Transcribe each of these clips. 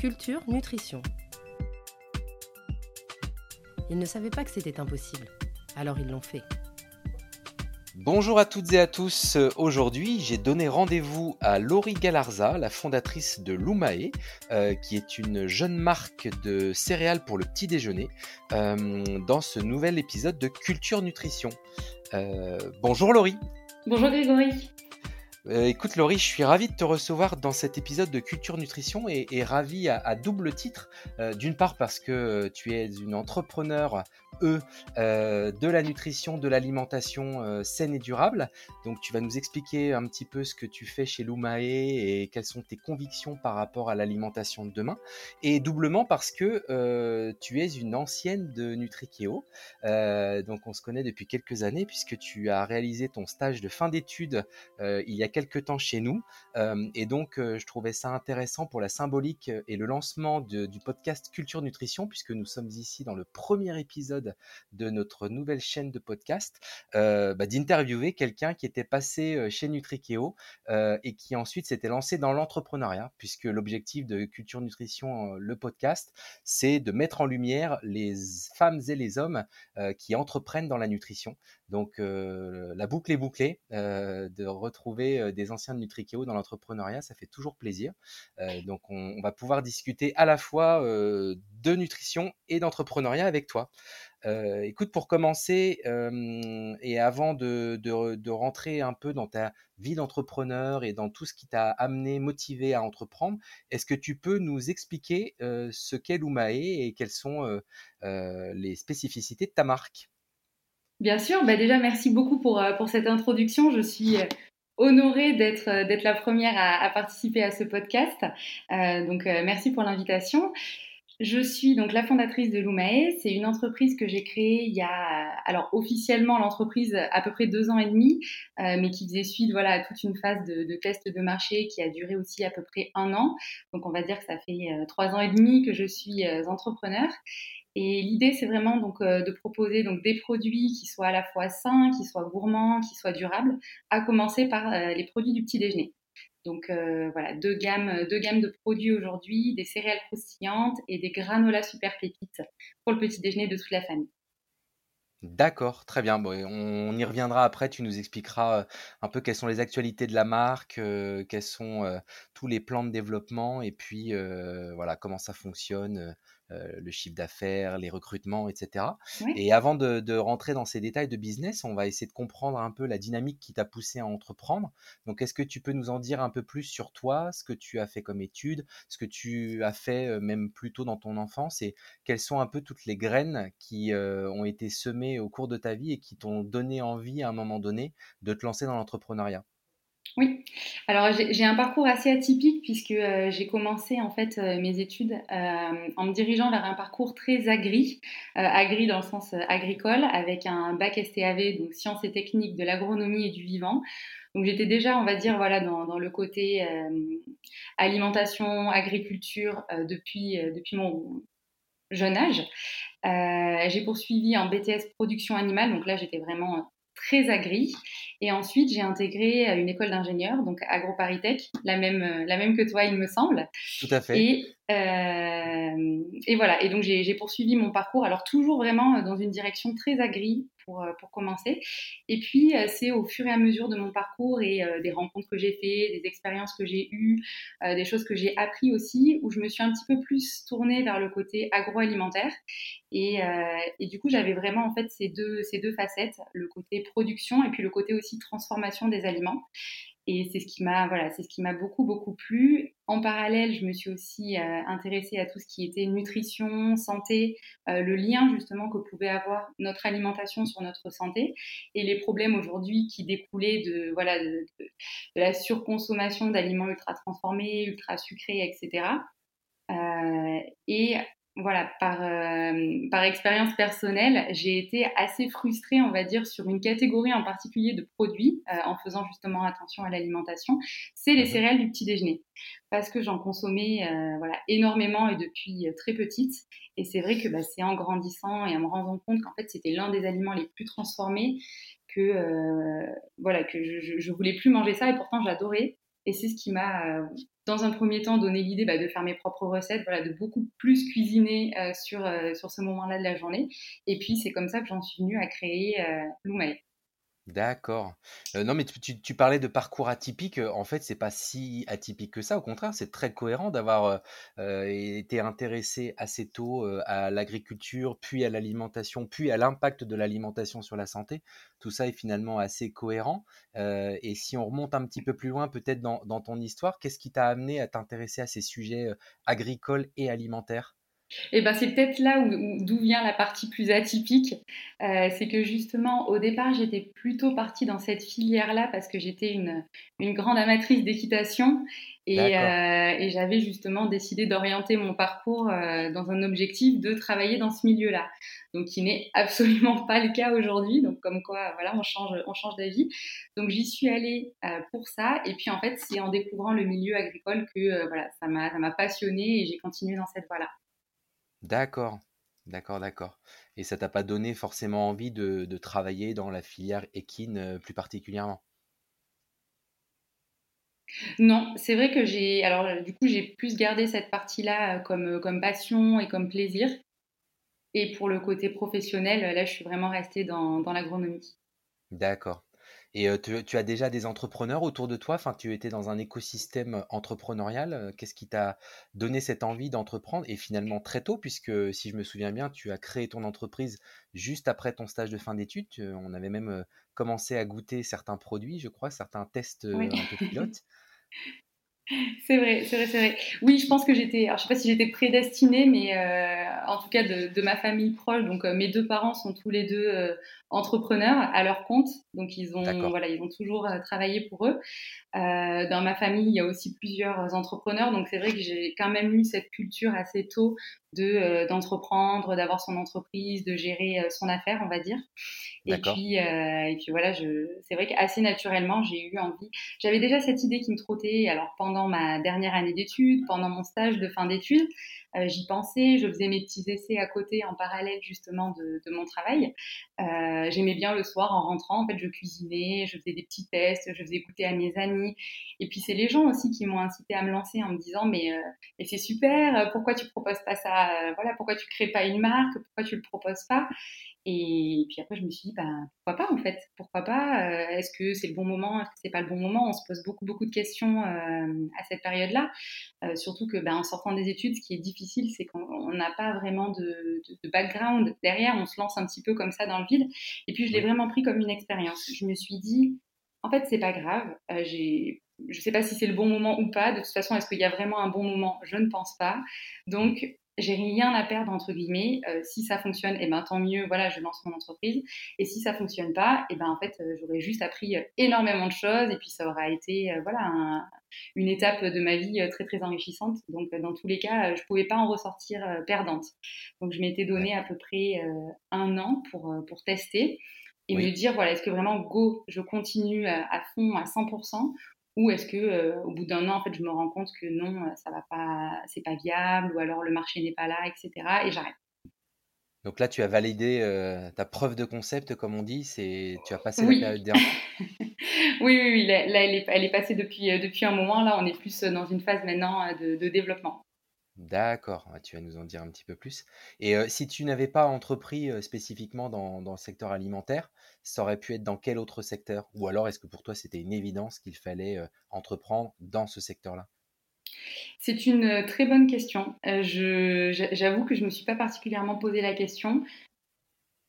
Culture, nutrition. Ils ne savaient pas que c'était impossible, alors ils l'ont fait. Bonjour à toutes et à tous. Aujourd'hui, j'ai donné rendez-vous à Laurie Galarza, la fondatrice de Lumae, euh, qui est une jeune marque de céréales pour le petit déjeuner, euh, dans ce nouvel épisode de Culture Nutrition. Euh, bonjour Laurie. Bonjour Grégory. Euh, écoute Laurie, je suis ravi de te recevoir dans cet épisode de Culture Nutrition et, ravi à, double titre. Euh, d'une part parce que tu es une entrepreneur E de la nutrition, de l'alimentation saine et durable. Donc tu vas nous expliquer un petit peu ce que tu fais chez Lumae et quelles sont tes convictions par rapport à l'alimentation de demain. Et doublement parce que tu es une ancienne de Nutrikeo. donc on se connaît depuis quelques années puisque tu as réalisé ton stage de fin d'études il y a quelques temps chez nous. Euh, et donc, euh, je trouvais ça intéressant pour la symbolique et le lancement du podcast Culture Nutrition, puisque nous sommes ici dans le premier épisode de notre nouvelle chaîne de podcast, euh, bah, d'interviewer quelqu'un qui était passé chez Nutrikeo et qui ensuite s'était lancé dans l'entrepreneuriat, puisque l'objectif de Culture Nutrition, le podcast, c'est de mettre en lumière les femmes et les hommes qui entreprennent dans la nutrition. Donc la boucle est bouclée, de retrouver des anciens de Nutrikeo dans l'entrepreneuriat, ça fait toujours plaisir. donc on, va pouvoir discuter à la fois de nutrition et d'entrepreneuriat avec toi. Écoute, pour commencer, et avant de, rentrer un peu dans ta vie d'entrepreneur et dans tout ce qui t'a amené, motivé à entreprendre, est-ce que tu peux nous expliquer ce qu'est Lumae et quelles sont les spécificités de ta marque? Bien sûr, bah déjà merci beaucoup pour, euh, cette introduction. Je suis euh, honorée euh, d'être la première à, participer à ce podcast. donc merci pour l'invitation. Je suis donc la fondatrice de Lumae. C'est une entreprise que j'ai créée il y a, alors officiellement l'entreprise à peu près deux ans et demi, mais qui faisait suite voilà à toute une phase de, de test de marché qui a duré aussi à peu près un an. Donc on va dire que ça fait trois ans et demi que je suis entrepreneur. Et l'idée, c'est vraiment donc euh, de proposer donc des produits qui soient à la fois sains, qui soient gourmands, qui soient durables, à commencer par euh, les produits du petit déjeuner. Donc euh, voilà, deux gammes, de produits aujourd'hui, des céréales croustillantes et des granolas super pépites pour le petit déjeuner de toute la famille. D'accord, très bien. On y reviendra après. Tu nous expliqueras un peu quelles sont les actualités de la marque, quels sont tous les plans de développement et puis voilà comment ça fonctionne, euh, le chiffre d'affaires, les recrutements, etc. Et avant de, rentrer dans ces détails de business, on va essayer de comprendre un peu la dynamique qui t'a poussé à entreprendre. Donc, est-ce que tu peux nous en dire un peu plus sur toi, ce que tu as fait comme étude, ce que tu as fait euh, même plus tôt dans ton enfance et quelles sont un peu toutes les graines qui euh, ont été semées au cours de ta vie et qui t'ont donné envie à un moment donné de te lancer dans l'entrepreneuriat? Oui, alors j'ai un parcours assez atypique puisque euh, j'ai commencé en fait euh, mes études euh, en me dirigeant vers un parcours très agri, agri dans le sens agricole, avec un bac STAV, donc sciences et techniques de l'agronomie et du vivant. Donc j'étais déjà, on va dire, voilà, dans, le côté alimentation, agriculture depuis, depuis mon jeune âge. j'ai poursuivi en BTS production animale, donc là j'étais vraiment très agri. Et ensuite, j'ai intégré euh, une école d'ingénieur, donc AgroParisTech, la même, euh, la même que toi, il me semble. Tout à fait. Et, et voilà, et donc j'ai poursuivi mon parcours, alors toujours vraiment dans une direction très agri pour, pour commencer. Et puis, c'est au fur et à mesure de mon parcours et des rencontres que j'ai fait, des expériences que j'ai eues, des choses que j'ai appris aussi, où je me suis un petit peu plus tournée vers le côté agroalimentaire. Et, et du coup, j'avais vraiment en fait ces deux, ces deux facettes, le côté production et puis le côté aussi transformation des aliments. Et c'est ce qui m'a voilà, c'est ce qui m'a beaucoup beaucoup plu. En parallèle, je me suis aussi euh, intéressée à tout ce qui était nutrition, santé, euh, le lien justement que pouvait avoir notre alimentation sur notre santé et les problèmes aujourd'hui qui découlaient de voilà de, la surconsommation d'aliments ultra transformés, ultra sucrés, etc. Et voilà, par, euh, par expérience personnelle, j'ai été assez frustrée, on va dire, sur une catégorie en particulier de produits, euh, en faisant justement attention à l'alimentation, c'est les mmh céréales du petit déjeuner. Parce que j'en consommais euh, voilà, énormément et depuis très petite. Et c'est vrai que bah, c'est en grandissant et en me rendant compte qu'en fait c'était l'un des aliments les plus transformés que, voilà, que je, je, voulais plus manger ça et pourtant j'adorais. Et c'est ce qui m'a, dans un premier temps, donné l'idée bah, de faire mes propres recettes, voilà, de beaucoup plus cuisiner sur, sur ce moment-là de la journée. Et puis, c'est comme ça que j'en suis venue à créer euh, D'accord. non, mais tu parlais de parcours atypique, en fait, c'est pas si atypique que ça. Au contraire, c'est très cohérent d'avoir, été intéressé assez tôt, à l'agriculture, puis à l'alimentation, puis à l'impact de l'alimentation sur la santé. Tout ça est finalement assez cohérent, et si on remonte un petit peu plus loin, peut-être dans dans ton histoire, qu'est-ce qui t'a amené à t'intéresser à ces sujets, agricoles et alimentaires? Et eh ben c'est peut-être là où, d'où vient la partie plus atypique. Euh, c'est que justement, au départ, j'étais plutôt partie dans cette filière-là parce que j'étais une, une grande amatrice d'équitation et, euh, et j'avais justement décidé d'orienter mon parcours euh, dans un objectif de travailler dans ce milieu-là. Donc, qui n'est absolument pas le cas aujourd'hui. Donc, comme quoi, voilà, on change, on change d'avis. Donc, j'y suis allée pour ça. Et puis, en fait, c'est en découvrant le milieu agricole que voilà, ça m'a passionnée et j'ai continué dans cette voie-là. D'accord, d'accord, d'accord. Et ça t'a pas donné forcément envie de, travailler dans la filière équine euh, plus particulièrement? Non, c'est vrai que j'ai alors, euh, du coup, j'ai plus gardé cette partie-là, euh, comme, comme passion et comme plaisir et pour le côté professionnel, là, je suis vraiment restée dans dans l'agronomie. D'accord. Et tu, as déjà des entrepreneurs autour de toi? Enfin, tu étais dans un écosystème entrepreneurial. Qu'est-ce qui t'a donné cette envie d'entreprendre? Et finalement très tôt, puisque si je me souviens bien, tu as créé ton entreprise juste après ton stage de fin d'études. on avait même commencé à goûter certains produits, je crois, certains tests un peu pilotes. C'est vrai, c'est vrai, c'est vrai. Oui, je pense que j'étais, alors je sais pas si j'étais prédestinée, mais euh, en tout cas de, ma famille proche. Donc euh, mes deux parents sont tous les deux euh, entrepreneurs à leur compte, donc ils ont, voilà, ils ont toujours travaillé pour eux. dans ma famille, il y a aussi plusieurs entrepreneurs, donc c'est vrai que j'ai quand même eu cette culture assez tôt de d'entreprendre, d'avoir son entreprise, de gérer son affaire, on va dire. Et puis, et puis voilà, c'est vrai qu'assez naturellement, j'ai eu envie. J'avais déjà cette idée qui me trottait. Alors pendant ma dernière année d'études, pendant mon stage de fin d'études, euh, j'y pensais, je faisais mes petits essais à côté en parallèle justement de, mon travail. Euh, j'aimais bien le soir en rentrant, en fait, je cuisinais, je faisais des petits tests, je faisais goûter à mes amis. Et puis c'est les gens aussi qui m'ont incité à me lancer en me disant mais, euh, c'est super, pourquoi tu proposes pas ça, voilà, pourquoi tu crées pas une marque, pourquoi tu le proposes pas? Et puis après, je me suis dit, ben, pourquoi pas en fait Pourquoi pas euh, Est-ce que c'est le bon moment Est-ce que c'est pas le bon moment? On se pose beaucoup, beaucoup de questions euh, à cette période-là. Euh, surtout que, ben, en sortant des études, ce qui est difficile, c'est qu'on n'a pas vraiment de, de, background derrière. On se lance un petit peu comme ça dans le vide. Et puis, je l'ai vraiment pris comme une expérience. Je me suis dit, en fait, c'est pas grave. j'ai je ne sais pas si c'est le bon moment ou pas. De toute façon, est-ce qu'il y a vraiment un bon moment? Je ne pense pas. Donc, j'ai rien à perdre entre guillemets. Euh, si ça fonctionne, et eh ben tant mieux. Voilà, je lance mon entreprise. Et si ça fonctionne pas, et eh ben en fait, euh, j'aurais juste appris euh, énormément de choses et puis ça aura été voilà une étape de ma vie très très enrichissante. Donc dans tous les cas, je pouvais pas en ressortir perdante. Donc je m'étais donné à peu près un an pour pour tester et me dire voilà est-ce que vraiment go je continue à fond à 100% ou est-ce que euh, au bout d'un an, en fait, je me rends compte que non, euh, ça va pas, c'est pas viable, ou alors le marché n'est pas là, etc. Et j'arrête. Donc là, tu as validé euh, ta preuve de concept, comme on dit. C'est, tu as passé la période d'erreur. oui, oui, oui. Là, elle, est, elle est passée depuis, depuis un moment. Là, on est plus dans une phase maintenant de, de développement. D'accord, tu vas nous en dire un petit peu plus. Et si tu n'avais pas entrepris spécifiquement dans, le secteur alimentaire, ça aurait pu être dans quel autre secteur? Ou alors est-ce que pour toi c'était une évidence qu'il fallait entreprendre dans ce secteur-là? C'est une très bonne question. J'avoue que je ne me suis pas particulièrement posé la question.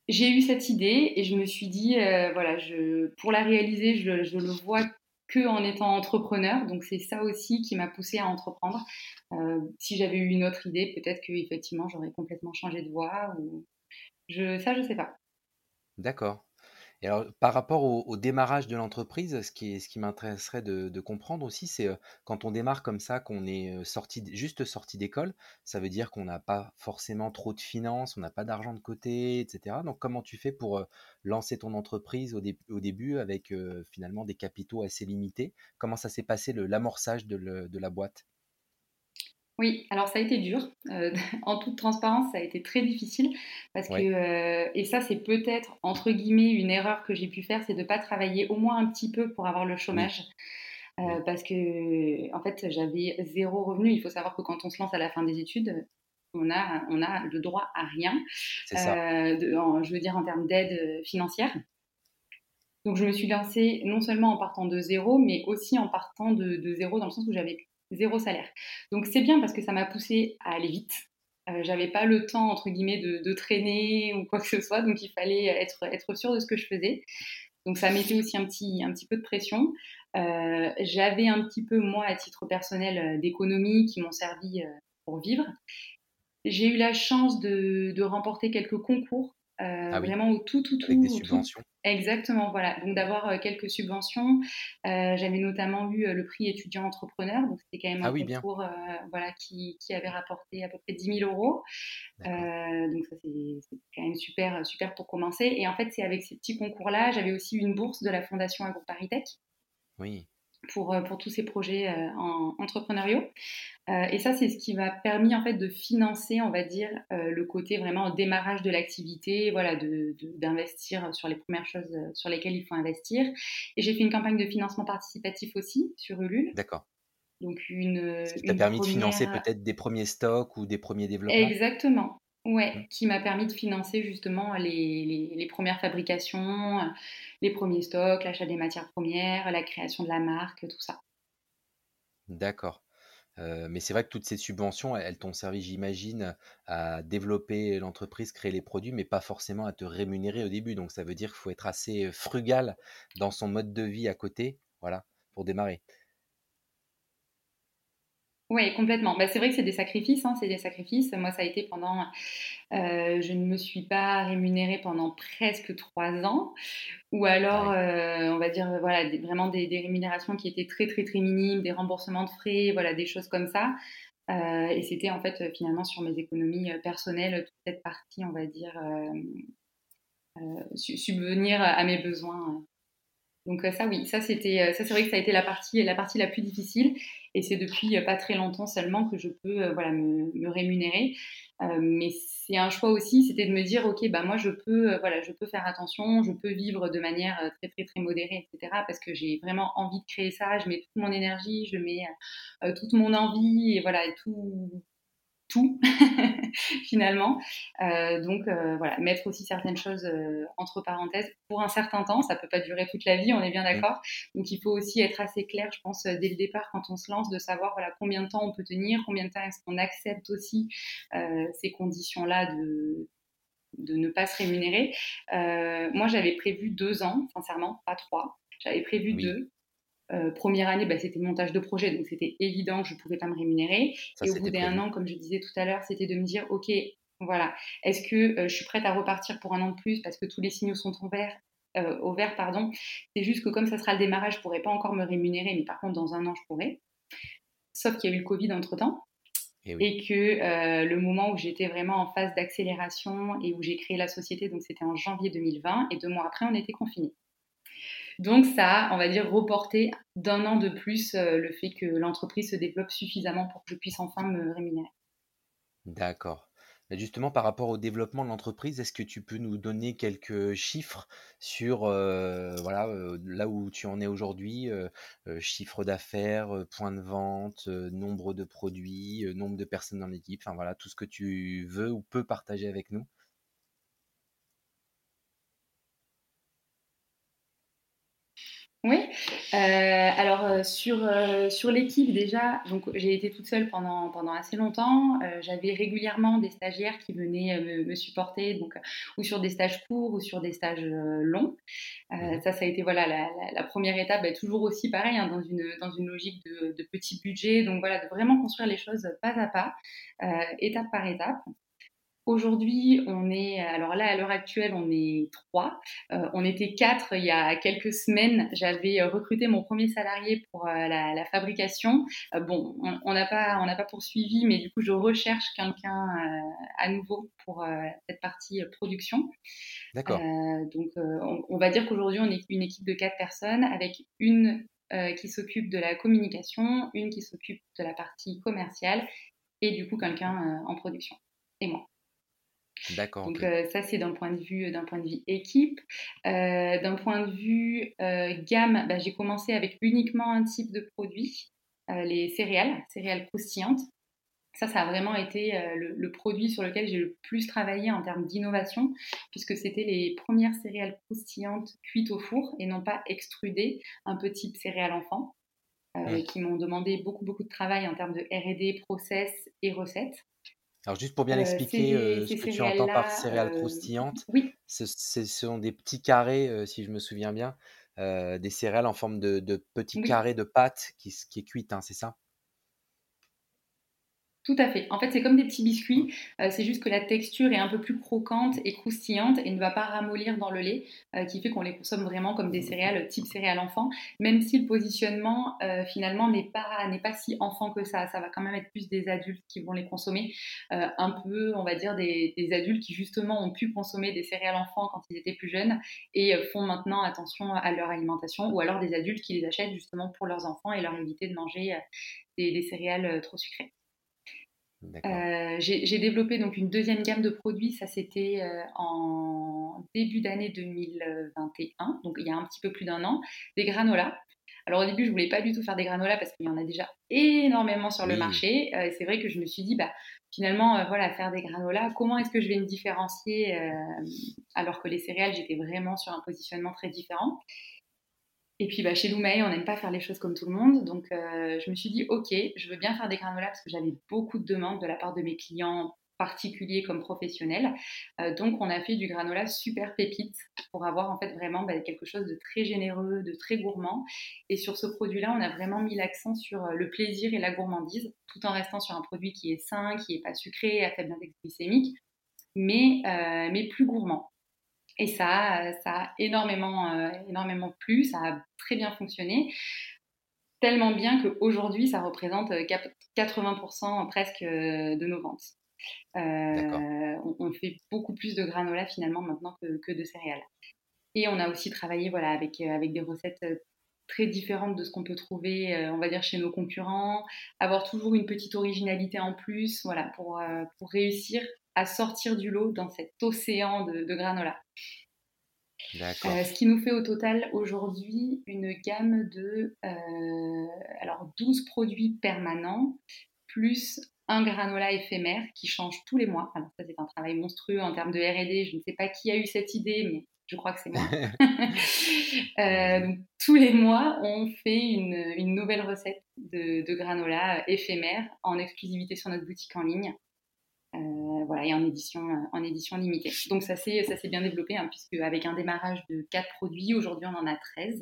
J'ai eu cette idée et je me suis dit, voilà, pour la réaliser, je le vois en étant entrepreneur. Donc c'est ça aussi qui m'a poussé à entreprendre. Euh, si j'avais eu une autre idée, peut-être que effectivement j'aurais complètement changé de voie. Ou... Je, ça, je sais pas. D'accord. Et alors, par rapport au, démarrage de l'entreprise, ce qui, m'intéresserait de, comprendre aussi, c'est quand on démarre comme ça, qu'on est juste sorti d'école, ça veut dire qu'on n'a pas forcément trop de finances, on n'a pas d'argent de côté, etc. Donc, comment tu fais pour lancer ton entreprise au, début avec finalement des capitaux assez limités? Comment ça s'est passé l'amorçage de, de la boîte? Oui, alors ça a été dur. Euh, en toute transparence, ça a été très difficile parce que, euh, et ça c'est peut-être entre guillemets une erreur que j'ai pu faire, c'est de ne pas travailler au moins un petit peu pour avoir le chômage. parce que en fait j'avais zéro revenu. Il faut savoir que quand on se lance à la fin des études, on a, on a le droit à rien, je veux dire en termes d'aide financière. Donc je me suis lancée non seulement en partant de zéro, mais aussi en partant de, zéro dans le sens où j'avais zéro salaire. Donc c'est bien parce que ça m'a poussé à aller vite. Euh, j'avais pas le temps entre guillemets de, traîner ou quoi que ce soit, donc il fallait être, sûr de ce que je faisais. Donc ça mettait aussi un petit, un petit peu de pression. Euh, j'avais un petit peu moi à titre personnel euh, d'économie qui m'ont servi pour vivre. J'ai eu la chance de remporter quelques concours ah vraiment au tout, tout, tout. Avec des subventions. Exactement, voilà. Donc d'avoir quelques subventions. J'avais notamment eu le prix étudiant entrepreneur, donc c'était quand même ah un concours voilà, qui, qui, avait rapporté à peu près 10 000 euros. donc ça c'est quand même super, super pour commencer. Et en fait c'est avec ces petits concours-là, j'avais aussi une bourse de la Fondation AgroParisTech. Oui pour, euh, pour tous ces projets euh, en, entrepreneuriaux. Euh, et ça, c'est ce qui m'a permis en fait de financer, on va dire, le côté vraiment démarrage de l'activité, voilà, d'investir de, sur les premières choses sur lesquelles il faut investir. Et j'ai fait une campagne de financement participatif aussi sur Ulule. D'accord. Donc une. Ce qui t'a permis de financer peut-être des premiers stocks ou des premiers développements. Exactement. Ouais, qui m'a permis de financer justement les, les, premières fabrications, les premiers stocks, l'achat des matières premières, la création de la marque, tout ça. D'accord. Euh, mais c'est vrai que toutes ces subventions, elles t'ont servi, j'imagine, à développer l'entreprise, créer les produits, mais pas forcément à te rémunérer au début. Donc ça veut dire qu'il faut être assez frugal dans son mode de vie à côté, voilà, pour démarrer. Oui, complètement. Bah, c'est vrai que c'est des sacrifices, hein, c'est des sacrifices. Moi, ça a été pendant. Euh, je ne me suis pas rémunérée pendant presque trois ans, ou alors, euh, on va dire, voilà, vraiment des, rémunérations qui étaient très, très, très minimes, des remboursements de frais, voilà, des choses comme ça. Euh, et c'était en fait finalement sur mes économies personnelles, toute cette partie, on va dire, subvenir à mes besoins donc ça oui, ça c'était ça c'est vrai que ça a été la partie la partie la plus difficile et c'est depuis pas très longtemps seulement que je peux voilà me, rémunérer. mais c'est un choix aussi, c'était de me dire ok bah moi je peux voilà je peux faire attention, je peux vivre de manière très très très modérée etc parce que j'ai vraiment envie de créer ça, je mets toute mon énergie, je mets toute mon envie et voilà et tout tout finalement. Euh, donc euh, voilà, mettre aussi certaines choses euh, entre parenthèses pour un certain temps, ça peut pas durer toute la vie, on est bien d'accord. Donc il faut aussi être assez clair, je pense, dès le départ quand on se lance, de savoir voilà combien de temps on peut tenir, combien de temps est-ce qu'on accepte aussi ces conditions-là de de ne pas se rémunérer. moi, j'avais prévu deux ans, sincèrement, pas trois. J'avais prévu deux. Euh, première année, bah, c'était montage de projet, donc c'était évident que je ne pouvais pas me rémunérer. et au bout d'un an, comme je disais tout à l'heure, c'était de me dire, OK, voilà, est-ce que euh, je suis prête à repartir pour un an de plus parce que tous les signaux sont au vert euh, au vert, pardon. C'est juste que comme ça sera le démarrage, je ne pourrai pas encore me rémunérer, mais par contre, dans un an, je pourrai. Sauf qu'il y a eu le Covid entre-temps. Et, et, que le moment où j'étais vraiment en phase d'accélération et où j'ai créé la société, donc c'était en janvier 2020, et deux mois après, on était confinés. Donc ça a, on va dire, reporté d'un an de plus euh, le fait que l'entreprise se développe suffisamment pour que je puisse enfin me rémunérer. D'accord. Justement, par rapport au développement de l'entreprise, est-ce que tu peux nous donner quelques chiffres sur euh, voilà, euh, là où tu en es aujourd'hui, chiffre d'affaires, point de vente, nombre de produits, nombre de personnes dans l'équipe, enfin voilà, tout ce que tu veux ou peux partager avec nous Oui, euh, alors euh, sur, euh, sur l'équipe déjà, donc j'ai été toute seule pendant, pendant assez longtemps. J'avais régulièrement des stagiaires qui venaient me, supporter, donc ou sur des stages courts ou sur des stages longs. ça, ça a été voilà la, la, première étape, bah, toujours aussi pareil hein, dans, une, dans une logique de, de petit budget. Donc voilà, de vraiment construire les choses pas à pas, étape par étape. Aujourd'hui, on est, alors là, à l'heure actuelle, on est trois. Euh, on était quatre il y a quelques semaines. J'avais euh, recruté mon premier salarié pour euh, la, fabrication. bon, on n'a pas, on n'a pas poursuivi, mais du coup, je recherche quelqu'un à nouveau pour cette partie production. D'accord. donc, on, on, va dire qu'aujourd'hui, on est une équipe de quatre personnes avec une qui s'occupe de la communication, une qui s'occupe de la partie commerciale et du coup quelqu'un en production et moi. D'accord. Donc ça c'est d'un point de vue d'un point de vue équipe. d'un point de vue gamme, bah, j'ai commencé avec uniquement un type de produit, les céréales, céréales croustillantes. Ça, ça a vraiment été le, produit sur lequel j'ai le plus travaillé en termes d'innovation, puisque c'était les premières céréales croustillantes cuites au four et non pas extrudées, un peu type céréales enfant. Euh, qui m'ont demandé beaucoup, beaucoup de travail en termes de RD, process et recettes. Alors juste pour bien euh, expliquer euh, ce que tu entends par céréales croustillantes, oui. ce, sont des petits carrés, si je me souviens bien, des céréales en forme de, petits carrés de pâte qui, qui est cuite, hein, c'est ça? Tout à fait. En fait, c'est comme des petits biscuits. Euh, c'est juste que la texture est un peu plus croquante et croustillante et ne va pas ramollir dans le lait, euh, qui fait qu'on les consomme vraiment comme des céréales type céréales enfant, même si le positionnement euh, finalement n'est pas, n'est pas si enfant que ça. Ça va quand même être plus des adultes qui vont les consommer, un peu, on va dire, des, des, adultes qui justement ont pu consommer des céréales enfants quand ils étaient plus jeunes et font maintenant attention à leur alimentation, ou alors des adultes qui les achètent justement pour leurs enfants et leur éviter de manger des céréales trop sucrées. Euh, j'ai développé donc une deuxième gamme de produits, ça c'était euh, en début d'année 2021, donc il y a un petit peu plus d'un an, des granolas. Alors au début, je voulais pas du tout faire des granolas parce qu'il y en a déjà énormément sur le marché. Euh, c'est vrai que je me suis dit, bah, finalement, voilà, faire des granolas, comment est-ce que je vais me différencier alors que les céréales, j'étais vraiment sur un positionnement très différent. Et puis bah, chez Lumei, on n'aime pas faire les choses comme tout le monde. Donc euh, je me suis dit, ok, je veux bien faire des granolas parce que j'avais beaucoup de demandes de la part de mes clients particuliers comme professionnels. Euh, donc on a fait du granola super pépite pour avoir en fait vraiment bah, quelque chose de très généreux, de très gourmand. Et sur ce produit-là, on a vraiment mis l'accent sur euh, le plaisir et la gourmandise, tout en restant sur un produit qui est sain, qui n'est pas sucré, à faible index glycémique, mais plus gourmand. Et ça, ça a énormément, euh, énormément plu, ça a très bien fonctionné. Tellement bien qu'aujourd'hui, ça représente 80% euh, presque euh, de nos ventes. on, fait beaucoup plus de granola finalement maintenant que, de céréales. Et on a aussi travaillé voilà, avec, avec des recettes très différentes de ce qu'on peut trouver, on va dire, chez nos concurrents, avoir toujours une petite originalité en plus, voilà, pour, pour réussir à sortir du lot dans cet océan de, granola. Euh, ce qui nous fait au total aujourd'hui une gamme de euh, alors 12 produits permanents plus un granola éphémère qui change tous les mois. Alors ça c'est un travail monstrueux en termes de R&D. Je ne sais pas qui a eu cette idée, mais je crois que c'est moi. Euh, tous les mois, on fait une, nouvelle recette de, de, granola éphémère en exclusivité sur notre boutique en ligne. Euh, voilà, et en édition, euh, en édition limitée. Donc ça s'est bien développé, hein, puisque avec un démarrage de 4 produits, aujourd'hui on en a 13.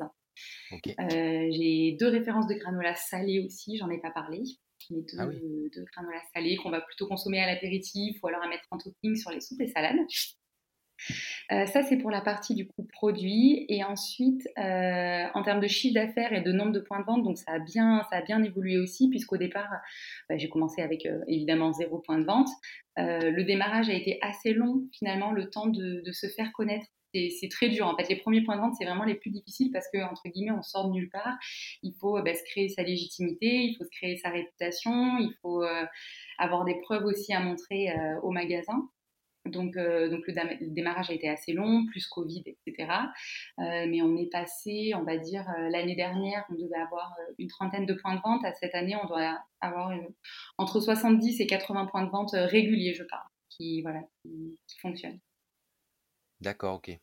Euh, j'ai deux références de granola salé aussi, j'en ai pas parlé. Mais deux, ah deux granola salés qu'on va plutôt consommer à l'apéritif ou alors à mettre en topping sur les soupes et salades. Euh, ça, c'est pour la partie du coup produit. Et ensuite, euh, en termes de chiffre d'affaires et de nombre de points de vente, donc ça a bien, ça a bien évolué aussi, puisqu'au départ, bah, j'ai commencé avec euh, évidemment zéro point de vente. le démarrage a été assez long, finalement, le temps de, se faire connaître. C'est très dur. En fait, les premiers points de vente, c'est vraiment les plus difficiles parce que, entre guillemets, on sort de nulle part. Il faut bah, se créer sa légitimité, il faut se créer sa réputation, il faut avoir des preuves aussi à montrer au magasin. Donc, euh, donc le, démarrage a été assez long, plus Covid, etc. Euh, mais on est passé, on va dire, euh, l'année dernière, on devait avoir une trentaine de points de vente. À cette année, on doit avoir entre 70 et 80 points de vente réguliers, je parle, qui, voilà, qui, fonctionnent. D'accord, ok.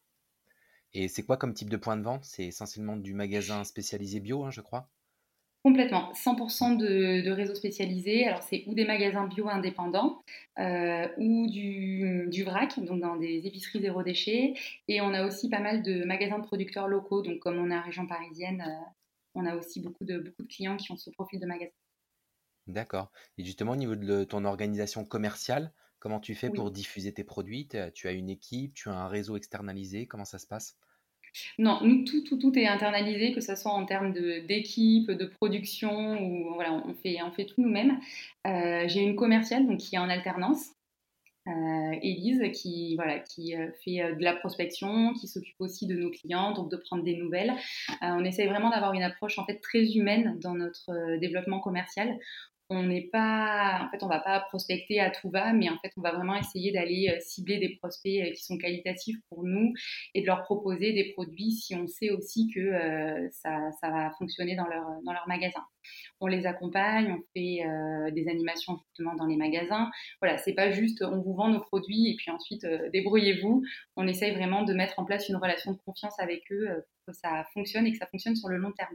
Et c'est quoi comme type de point de vente? C'est essentiellement du magasin spécialisé bio, hein, je crois? Complètement, 100% de, réseaux spécialisés. Alors c'est ou des magasins bio indépendants euh, ou du, vrac, donc dans des épiceries zéro déchet. Et on a aussi pas mal de magasins de producteurs locaux. Donc comme on est en région parisienne, euh, on a aussi beaucoup de, beaucoup de clients qui ont ce profil de magasin. D'accord. Et justement au niveau de ton organisation commerciale, comment tu fais pour diffuser tes produits? Tu as une équipe, tu as un réseau externalisé, comment ça se passe? Non, nous, tout, tout, tout est internalisé, que ce soit en termes d'équipe, de, production, ou voilà, on fait, on fait tout nous-mêmes. Euh, j'ai une commerciale donc, qui est en alternance, euh, Élise, qui, voilà, qui euh, fait de la prospection, qui s'occupe aussi de nos clients, donc de prendre des nouvelles. on essaye vraiment d'avoir une approche en fait très humaine dans notre développement commercial on n'est pas, en fait, on va pas prospecter à tout va, mais en fait, on va vraiment essayer d'aller euh, cibler des prospects euh, qui sont qualitatifs pour nous et de leur proposer des produits si on sait aussi que euh, ça, ça, va fonctionner dans leur, dans leur magasin. On les accompagne, on fait des animations justement dans les magasins. Voilà, c'est pas juste on vous vend nos produits et puis ensuite débrouillez-vous. On essaye vraiment de mettre en place une relation de confiance avec eux pour que ça fonctionne et que ça fonctionne sur le long terme.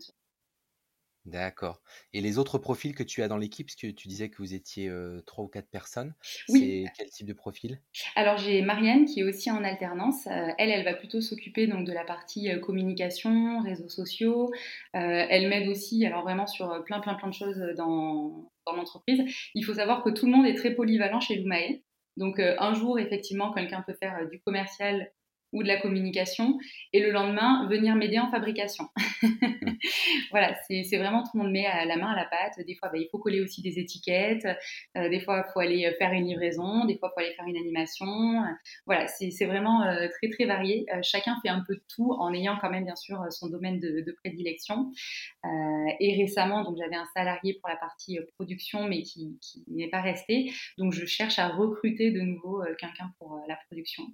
D'accord. Et les autres profils que tu as dans l'équipe, parce que tu disais que vous étiez trois ou quatre personnes, Oui. c'est quel type de profil? Alors j'ai Marianne qui est aussi en alternance. elle, elle va plutôt s'occuper donc de la partie communication, réseaux sociaux. elle m'aide aussi, alors vraiment sur plein plein plein de choses dans, dans l'entreprise. Il faut savoir que tout le monde est très polyvalent chez Lumae. Donc un jour, effectivement, quelqu'un peut faire du commercial ou de la communication, et le lendemain, venir m'aider en fabrication. voilà, c'est vraiment tout le monde met à la main à la pâte. Des fois, bah, il faut coller aussi des étiquettes, euh, des fois, il faut aller faire une livraison, des fois, il faut aller faire une animation. voilà, c'est vraiment euh, très, très varié. Euh, chacun fait un peu de tout en ayant quand même, bien sûr, son domaine de, de prédilection. et récemment, donc j'avais un salarié pour la partie production, mais qui, qui n'est pas resté. Donc, je cherche à recruter de nouveau quelqu'un pour la production.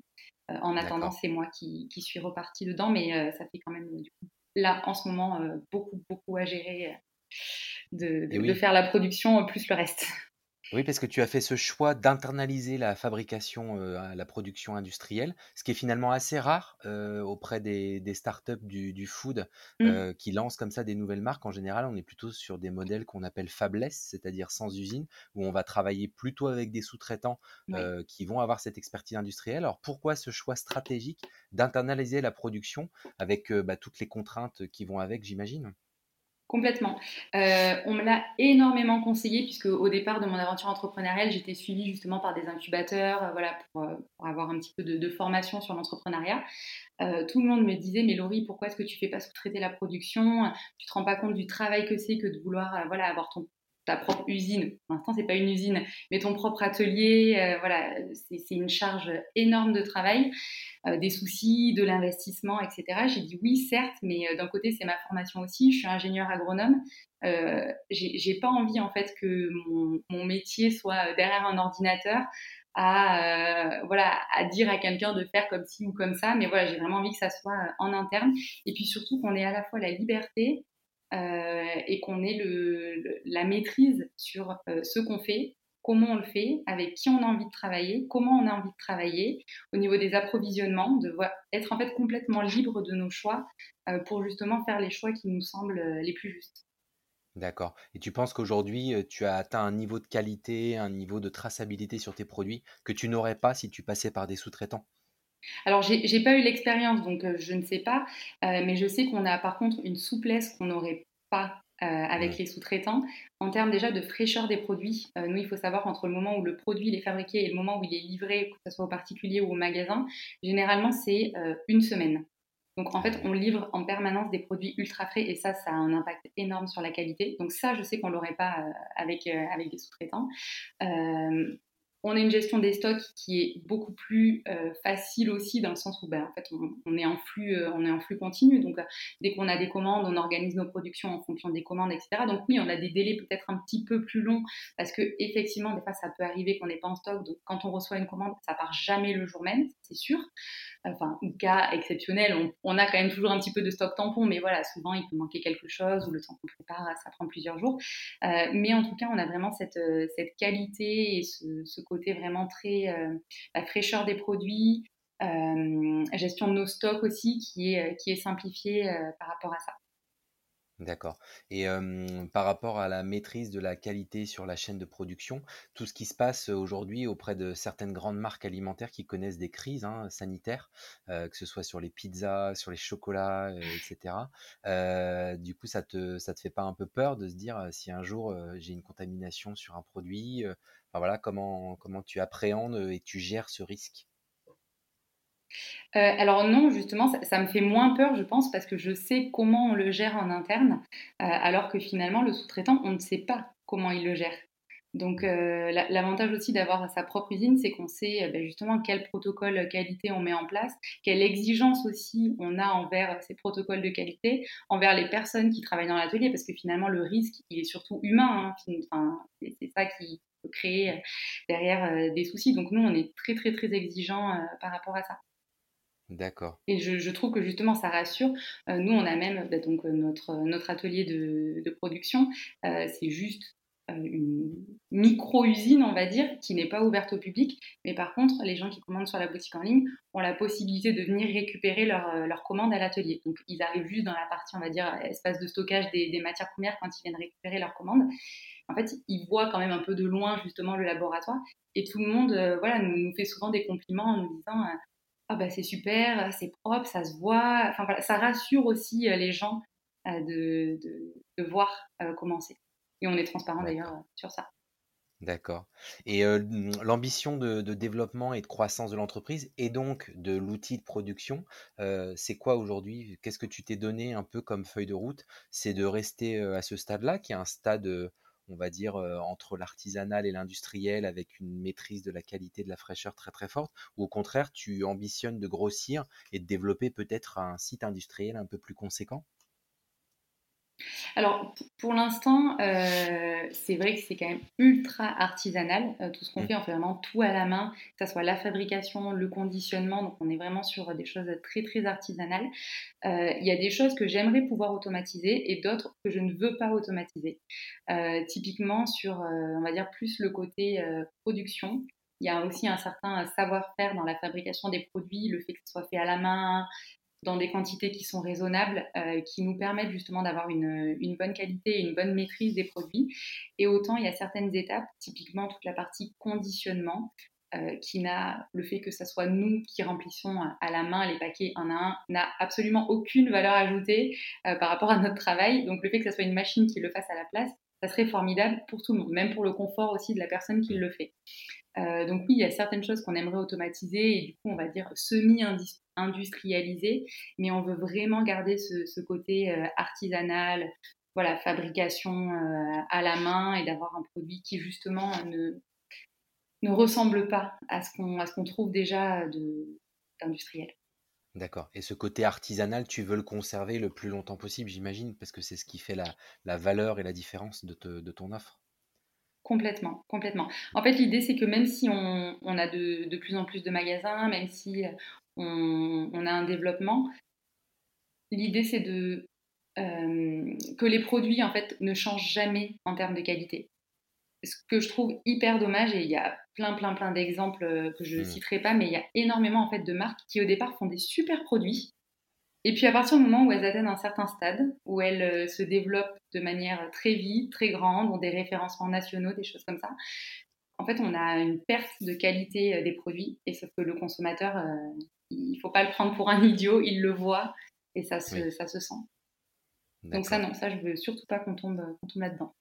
Euh, en attendant, c'est moi qui, suis repartie dedans, mais euh, ça fait quand même, du coup, là, en ce moment, euh, beaucoup, beaucoup à gérer de, de faire la production plus le reste. Oui, parce que tu as fait ce choix d'internaliser la fabrication, à la production industrielle, ce qui est finalement assez rare, auprès des des startups du du food, mmh. qui lancent comme ça des nouvelles marques. En général, on est plutôt sur des modèles qu'on appelle fabless, c'est-à-dire sans usine, où on va travailler plutôt avec des sous-traitants, qui vont avoir cette expertise industrielle. Alors pourquoi ce choix stratégique d'internaliser la production avec, bah, toutes les contraintes qui vont avec, j'imagine? Complètement. Euh, on me l'a énormément conseillé puisque au départ de mon aventure entrepreneuriale, j'étais suivie justement par des incubateurs, euh, voilà, pour, euh, pour, avoir un petit peu de, formation sur l'entrepreneuriat. tout le monde me disait mais Laurie, pourquoi est-ce que tu fais pas sous-traiter la production? Tu te rends pas compte du travail que c'est que de vouloir voilà avoir ton ta propre usine. Pour l'instant, c'est pas une usine, mais ton propre atelier. Euh, voilà, c'est une charge énorme de travail, euh, des soucis, de l'investissement, etc. J'ai dit oui, certes, mais euh, d'un côté, c'est ma formation aussi. Je suis ingénieur agronome. J'ai pas envie en fait que mon, mon métier soit derrière un ordinateur à voilà à dire à quelqu'un de faire comme ci ou comme ça mais voilà j'ai vraiment envie que ça soit en interne et puis surtout qu'on ait à la fois la liberté euh, et qu'on ait la maîtrise sur euh, ce qu'on fait, comment on le fait, avec qui on a envie de travailler, comment on a envie de travailler, au niveau des approvisionnements, de être en fait complètement libre de nos choix euh, pour justement faire les choix qui nous semblent les plus justes. D'accord. Et tu penses qu'aujourd'hui, tu as atteint un niveau de qualité, un niveau de traçabilité sur tes produits que tu n'aurais pas si tu passais par des sous-traitants? Alors, j'ai pas eu l'expérience, donc euh, je ne sais pas, euh, mais je sais qu'on a par contre une souplesse qu'on n'aurait pas euh, avec les sous-traitants en termes déjà de fraîcheur des produits. nous, il faut savoir entre le moment où le produit est fabriqué et le moment où il est livré, que ce soit au particulier ou au magasin, généralement c'est une semaine. Donc en fait, on livre en permanence des produits ultra frais et ça, ça a un impact énorme sur la qualité. Donc ça, je sais qu'on l'aurait pas avec, avec des sous-traitants. On a une gestion des stocks qui est beaucoup plus euh, facile aussi dans le sens où ben, en fait, on, est en flux, euh, on est en flux continu. Donc, euh, dès qu'on a des commandes, on organise nos productions en fonction des commandes, etc. Donc, oui, on a des délais peut-être un petit peu plus longs parce que effectivement, des fois, ça peut arriver qu'on n'ait pas en stock. Donc, quand on reçoit une commande, ça part jamais le jour même, c'est sûr enfin, cas exceptionnel, on, a quand même toujours un petit peu de stock tampon, mais voilà, souvent il peut manquer quelque chose ou le temps qu'on prépare, ça prend plusieurs jours. Mais en tout cas, on a vraiment cette qualité et ce, côté vraiment très euh, la fraîcheur des produits, gestion de nos stocks aussi qui est, qui est simplifiée par rapport à ça. D'accord. Et par rapport à la maîtrise de la qualité sur la chaîne de production, tout ce qui se passe aujourd'hui auprès de certaines grandes marques alimentaires qui connaissent des crises hein, sanitaires, que ce soit sur les pizzas, sur les chocolats, etc. du coup, ça te ça te fait pas un peu peur de se dire si un jour j'ai une contamination sur un produit, voilà comment comment tu appréhendes et tu gères ce risque? Euh, alors non, justement, ça, me fait moins peur, je pense, parce que je sais comment on le gère en interne, euh, alors que finalement, le sous-traitant, on ne sait pas comment il le gère. Donc, euh, l'avantage aussi d'avoir sa propre usine, c'est qu'on sait ben, justement quel protocole qualité on met en place, quelle exigence aussi on a envers ces protocoles de qualité, envers les personnes qui travaillent dans l'atelier, parce que finalement, le risque, il est surtout humain. Hein. c'est ça qui peut créer derrière des soucis. Donc, nous, on est très, très, très exigeants par rapport à ça. D'accord. Et je, trouve que justement ça rassure. nous, on a même ben, donc notre, notre atelier de, de production, c'est juste euh, une micro-usine, on va dire, qui n'est pas ouverte au public. Mais par contre, les gens qui commandent sur la boutique en ligne ont la possibilité de venir récupérer leur, euh, leur commande à l'atelier. Donc, ils arrivent juste dans la partie, on va dire, espace de stockage des, des, matières premières quand ils viennent récupérer leur commande. En fait, ils voient quand même un peu de loin, justement, le laboratoire. Et tout le monde euh, voilà, nous, fait souvent des compliments en nous disant Ah, bah, c'est super, c'est propre, ça se voit. Enfin, voilà, ça rassure aussi les gens de, de, de, voir comment c'est. Et on est transparent d'ailleurs euh, sur ça. D'accord. Et euh, l'ambition de, développement et de croissance de l'entreprise et donc de l'outil de production, euh, c'est quoi aujourd'hui? Qu'est-ce que tu t'es donné un peu comme feuille de route? C'est de rester à ce stade-là, qui est un stade, on va dire, entre l'artisanal et l'industriel, avec une maîtrise de la qualité de la fraîcheur très très forte, ou au contraire, tu ambitionnes de grossir et de développer peut-être un site industriel un peu plus conséquent? Alors, pour l'instant, euh, c'est vrai que c'est quand même ultra artisanal. Euh, tout ce qu'on mmh. fait, on fait vraiment tout à la main, que ce soit la fabrication, le conditionnement. Donc, on est vraiment sur des choses très, très artisanales. Euh, il y a des choses que j'aimerais pouvoir automatiser et d'autres que je ne veux pas automatiser. typiquement, sur, on va dire, plus le côté production. Il y a aussi un certain savoir-faire dans la fabrication des produits, le fait que ce soit fait à la main, dans des quantités qui sont raisonnables, euh, qui nous permettent justement d'avoir une, bonne qualité et une bonne maîtrise des produits. Et autant il y a certaines étapes, typiquement toute la partie conditionnement, euh, qui n'a le fait que ce soit nous qui remplissons à la main les paquets un à un, n'a absolument aucune valeur ajoutée euh, par rapport à notre travail. Donc le fait que ce soit une machine qui le fasse à la place, ça serait formidable pour tout le monde, même pour le confort aussi de la personne qui le fait. Euh, donc oui, il y a certaines choses qu'on aimerait automatiser et du coup, on va dire semi-industrialiser, mais on veut vraiment garder ce, côté euh, artisanal, voilà, fabrication euh, à la main et d'avoir un produit qui justement ne, ne ressemble pas à ce qu'on trouve déjà d'industriel. D'accord. Et ce côté artisanal, tu veux le conserver le plus longtemps possible, j'imagine, parce que c'est ce qui fait la, la, valeur et la différence de, de ton offre? Complètement, complètement. En fait, l'idée, c'est que même si on, on a de, de, plus en plus de magasins, même si on, on a un développement, l'idée, c'est de euh, que les produits, en fait, ne changent jamais en termes de qualité. Ce que je trouve hyper dommage, et il y a plein, plein, plein d'exemples euh, que je ne mmh. citerai pas, mais il y a énormément, en fait, de marques qui, au départ, font des super produits, et puis à partir du moment où elles atteignent un certain stade, où elles euh, se développent de manière très vite, très grande, ont des référencements nationaux, des choses comme ça, en fait on a une perte de qualité euh, des produits, et sauf que le consommateur, euh, il ne faut pas le prendre pour un idiot, il le voit, et ça se, ça se sent. Donc ça non, ça je veux surtout pas qu'on tombe, tombe là-dedans.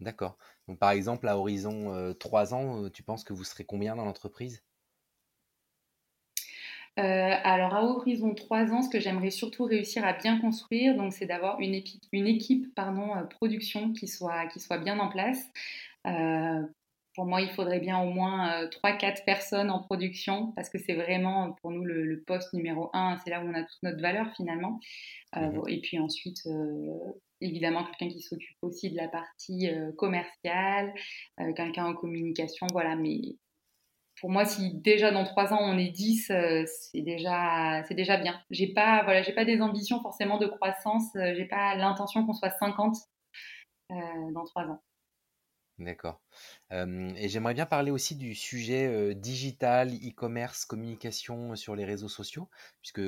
D'accord. Donc par exemple, à horizon 3 ans, tu penses que vous serez combien dans l'entreprise? Euh, alors à horizon 3 ans, ce que j'aimerais surtout réussir à bien construire, donc c'est d'avoir une, une, équipe pardon, euh, production qui soit, qui soit bien en place. Euh, pour moi, il faudrait bien au moins 3-4 personnes en production parce que c'est vraiment pour nous le, poste numéro 1, c'est là où on a toute notre valeur finalement. Mmh et puis ensuite, évidemment, quelqu'un qui s'occupe aussi de la partie commerciale, quelqu'un en communication, voilà. Mais pour moi, si déjà dans trois ans on est 10, euh, c'est déjà, c'est déjà bien. J'ai pas, voilà, j'ai pas des ambitions forcément de croissance. Euh, j'ai pas l'intention qu'on soit 50 euh, dans trois ans. D'accord. Et j'aimerais bien parler aussi du sujet digital, e-commerce, communication sur les réseaux sociaux, puisque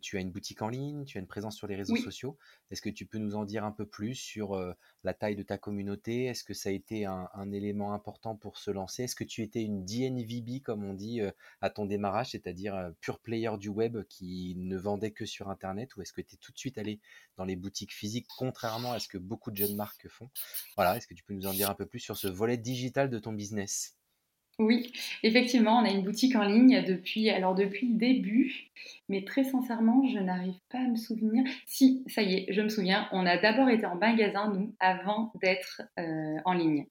tu as une boutique en ligne, tu as une présence sur les réseaux sociaux. Est-ce que tu peux nous en dire un peu plus sur la taille de ta communauté? Est-ce que ça a été un, élément important pour se lancer? Est-ce que tu étais une DNVB, comme on dit, à ton démarrage, c'est-à-dire pure player du web qui ne vendait que sur Internet Ou est-ce que tu es tout de suite allé dans les boutiques physiques, contrairement à ce que beaucoup de jeunes marques font? Voilà, est-ce que tu peux nous en dire un peu plus sur ce volet de ton business oui, effectivement, on a une boutique en ligne depuis, alors depuis le début, mais très sincèrement, je n'arrive pas à me souvenir. Si, ça y est, je me souviens, on a d'abord été en magasin, nous, avant d'être euh, en ligne.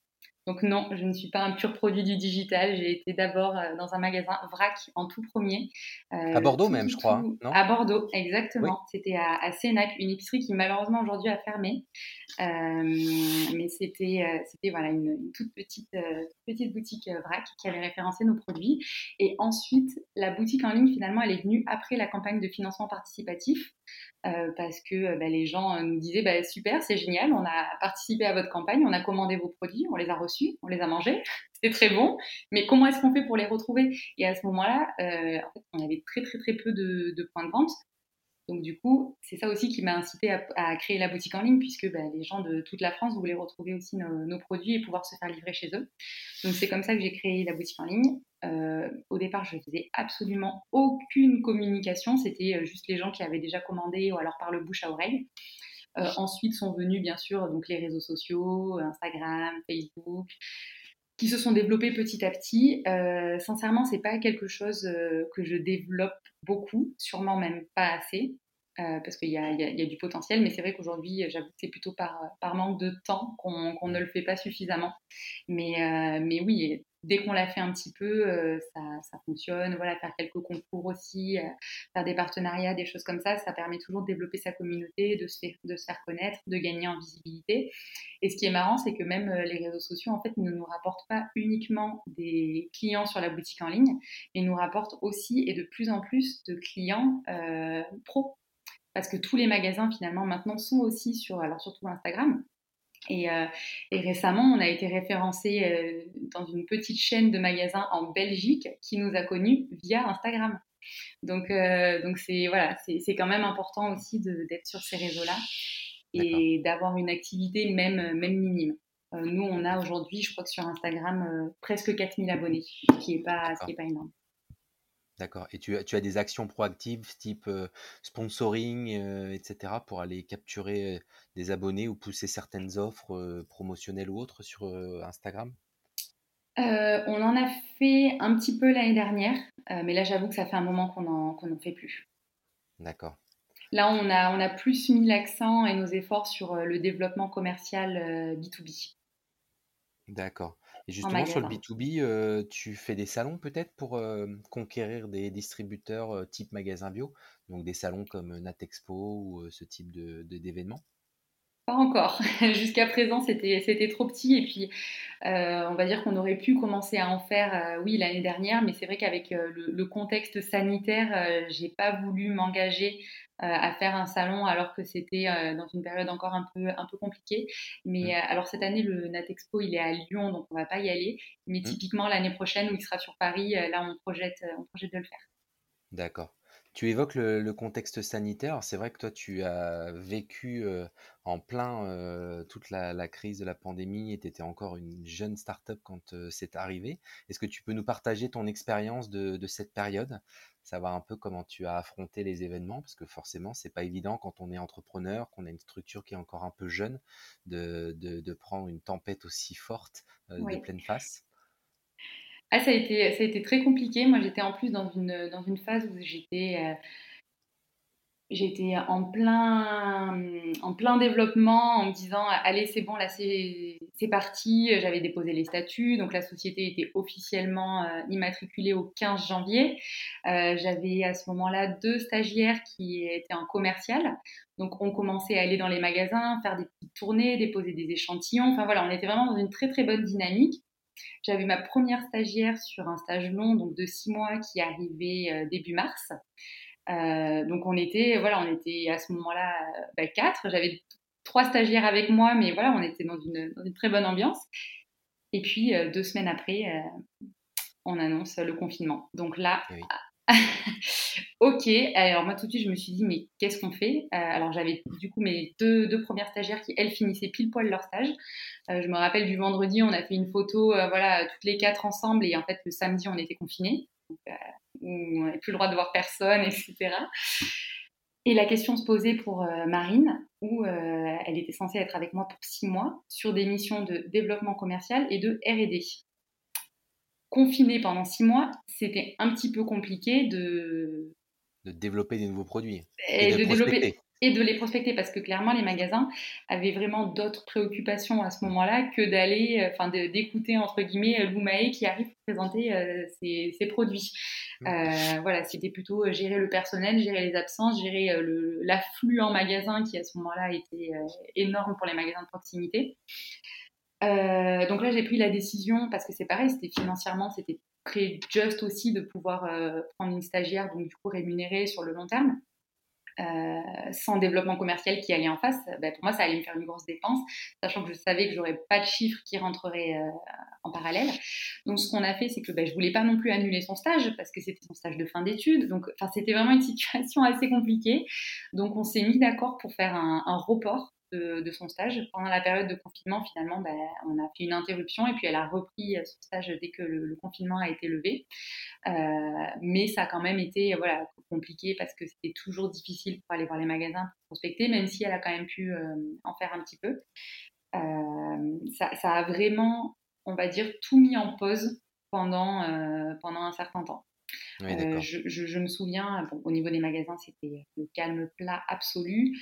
Donc non, je ne suis pas un pur produit du digital. J'ai été d'abord euh, dans un magasin vrac en tout premier. Euh, à Bordeaux même, je crois. Non? À Bordeaux, exactement. C'était à, à Sénac, une épicerie qui malheureusement aujourd'hui a fermé. mais c'était c'était voilà une, toute petite petite boutique vrac qui avait référencé nos produits. Et ensuite, la boutique en ligne finalement, elle est venue après la campagne de financement participatif. Euh, parce que euh, bah, les gens euh, nous disaient bah, super, c'est génial, on a participé à votre campagne, on a commandé vos produits, on les a reçus, on les a mangés, c'était très bon, mais comment est-ce qu'on fait pour les retrouver? Et à ce moment-là, on avait très très peu de points de vente, donc du coup, c'est ça aussi qui m'a incité à, créer la boutique en ligne, puisque bah, les gens de toute la France voulaient retrouver aussi nos, produits et pouvoir se faire livrer chez eux. Donc c'est comme ça que j'ai créé la boutique en ligne. Euh, au départ, je faisais absolument aucune communication, c'était euh, juste les gens qui avaient déjà commandé ou alors par le bouche à oreille. Euh, ensuite sont venus bien sûr les réseaux sociaux, Instagram, Facebook, qui se sont développés petit à petit. Euh, sincèrement, c'est pas quelque chose euh, que je développe beaucoup, sûrement même pas assez, euh, parce qu'il y, a du potentiel, mais c'est vrai qu'aujourd'hui, j'avoue que c'est plutôt par, manque de temps qu'on ne le fait pas suffisamment. Mais, mais oui, dès qu'on l'a fait un petit peu, euh, ça, fonctionne. Voilà, faire quelques concours aussi, euh, faire des partenariats, des choses comme ça, ça permet toujours de développer sa communauté, de se, faire, de se faire connaître, de gagner en visibilité. Et ce qui est marrant, c'est que même euh, les réseaux sociaux, en fait, ne nous rapportent pas uniquement des clients sur la boutique en ligne, mais nous rapportent aussi et de plus en plus de clients pro. Parce que tous les magasins, finalement, maintenant, sont aussi sur, alors surtout Instagram, euh, et, récemment, on a été référencé euh, dans une petite chaîne de magasins en Belgique qui nous a connus via Instagram. Donc, euh, donc c'est voilà, c'est quand même important aussi d'être sur ces réseaux-là et d'avoir une activité même, même minime. nous, on a aujourd'hui, je crois que sur Instagram, presque 4000 abonnés, ce qui n'est pas, ce qui est pas énorme. D'accord. Et tu as, tu as des actions proactives type sponsoring, etc., pour aller capturer des abonnés ou pousser certaines offres promotionnelles ou autres sur Instagram? On en a fait un petit peu l'année dernière, mais là j'avoue que ça fait un moment qu'on n'en en fait plus. D'accord. Là, on a, on a plus mis l'accent et nos efforts sur le développement commercial B2B. D'accord. Et justement, sur le B2B, euh, tu fais des salons peut-être pour euh, conquérir des distributeurs euh, type magasin bio, donc des salons comme Natexpo ou ce type d'événements? Pas encore. Jusqu'à présent, c'était trop petit et puis on va dire qu'on aurait pu commencer à en faire, oui, l'année dernière, mais c'est vrai qu'avec le, le, contexte sanitaire, j'ai pas voulu m'engager euh, à faire un salon alors que c'était euh, dans une période encore un peu, un peu compliquée. Mais mmh. euh, alors cette année, le Natexpo, il est à Lyon, donc on va pas y aller. Mais mmh. typiquement, l'année prochaine, où il sera sur Paris, là, on projette, on projette de le faire. D'accord. Tu évoques le, contexte sanitaire. C'est vrai que toi, tu as vécu en plein toute la, crise de la pandémie et tu étais encore une jeune start-up quand c'est arrivé. Est-ce que tu peux nous partager ton expérience de, de, cette période? Savoir un peu comment tu as affronté les événements, parce que forcément, c'est pas évident quand on est entrepreneur, qu'on a une structure qui est encore un peu jeune, de, de, prendre une tempête aussi forte euh, de pleine face. Ah, ça a été, ça a été très compliqué. Moi, j'étais en plus dans une, dans une phase où j'étais euh, j'étais en plein, en plein développement en me disant allez c'est bon là c'est parti. J'avais déposé les statuts. Donc la société était officiellement euh, immatriculée au 15 janvier. Euh, j'avais à ce moment-là deux stagiaires qui étaient en commercial. Donc on commençait à aller dans les magasins faire des petites tournées déposer des échantillons. Enfin voilà on était vraiment dans une très très bonne dynamique j'avais ma première stagiaire sur un stage long donc de six mois qui arrivait euh, début mars euh, donc on était, voilà, on était à ce moment-là bah, quatre. J'avais trois stagiaires avec moi, mais voilà, on était dans une, très bonne ambiance. Et puis euh, deux semaines après, euh, on annonce le confinement. Donc là, ok. Alors moi tout de suite, je me suis dit, mais qu'est-ce qu'on fait? Alors j'avais du coup mes deux, premières stagiaires qui, elles, finissaient pile poil leur stage. je me rappelle du vendredi, on a fait une photo, voilà, toutes les quatre ensemble, et en fait le samedi, on était confinés on n'avait plus le droit de voir personne, etc. Et la question se posait pour euh, Marine, où euh, elle était censée être avec moi pour six mois sur des missions de développement commercial et de RD. Confinée pendant six mois, c'était un petit peu compliqué de... De développer des nouveaux produits. Et, de, développer... et de les prospecter parce que clairement les magasins avaient vraiment d'autres préoccupations à ce moment-là que d'aller, euh, enfin d'écouter entre guillemets Loumae qui arrive pour présenter ses, produits. Mmh. voilà, c'était plutôt gérer le personnel, gérer les absences, gérer l'afflux en magasin qui à ce moment-là était énorme pour les magasins de proximité. Donc là, j'ai pris la décision parce que c'est pareil, c'était financièrement, c'était très juste aussi de pouvoir prendre une stagiaire, donc du coup rémunérée sur le long terme. Euh, sans développement commercial qui allait en face, ben, pour moi, ça allait me faire une grosse dépense, sachant que je savais que j'aurais pas de chiffres qui rentreraient euh, en parallèle. Donc, ce qu'on a fait, c'est que ben, je voulais pas non plus annuler son stage parce que c'était son stage de fin d'études. Donc, c'était vraiment une situation assez compliquée. Donc, on s'est mis d'accord pour faire un report de, son stage. Pendant la période de confinement, finalement, ben, on a fait une interruption et puis elle a repris son stage dès que le, confinement a été levé. Euh, mais ça a quand même été voilà, compliqué parce que c'était toujours difficile pour aller voir les magasins pour prospecter, même si elle a quand même pu euh, en faire un petit peu. Euh, ça, a vraiment, on va dire, tout mis en pause pendant, pendant un certain temps. je, je, me souviens, au niveau des magasins, c'était le calme plat absolu.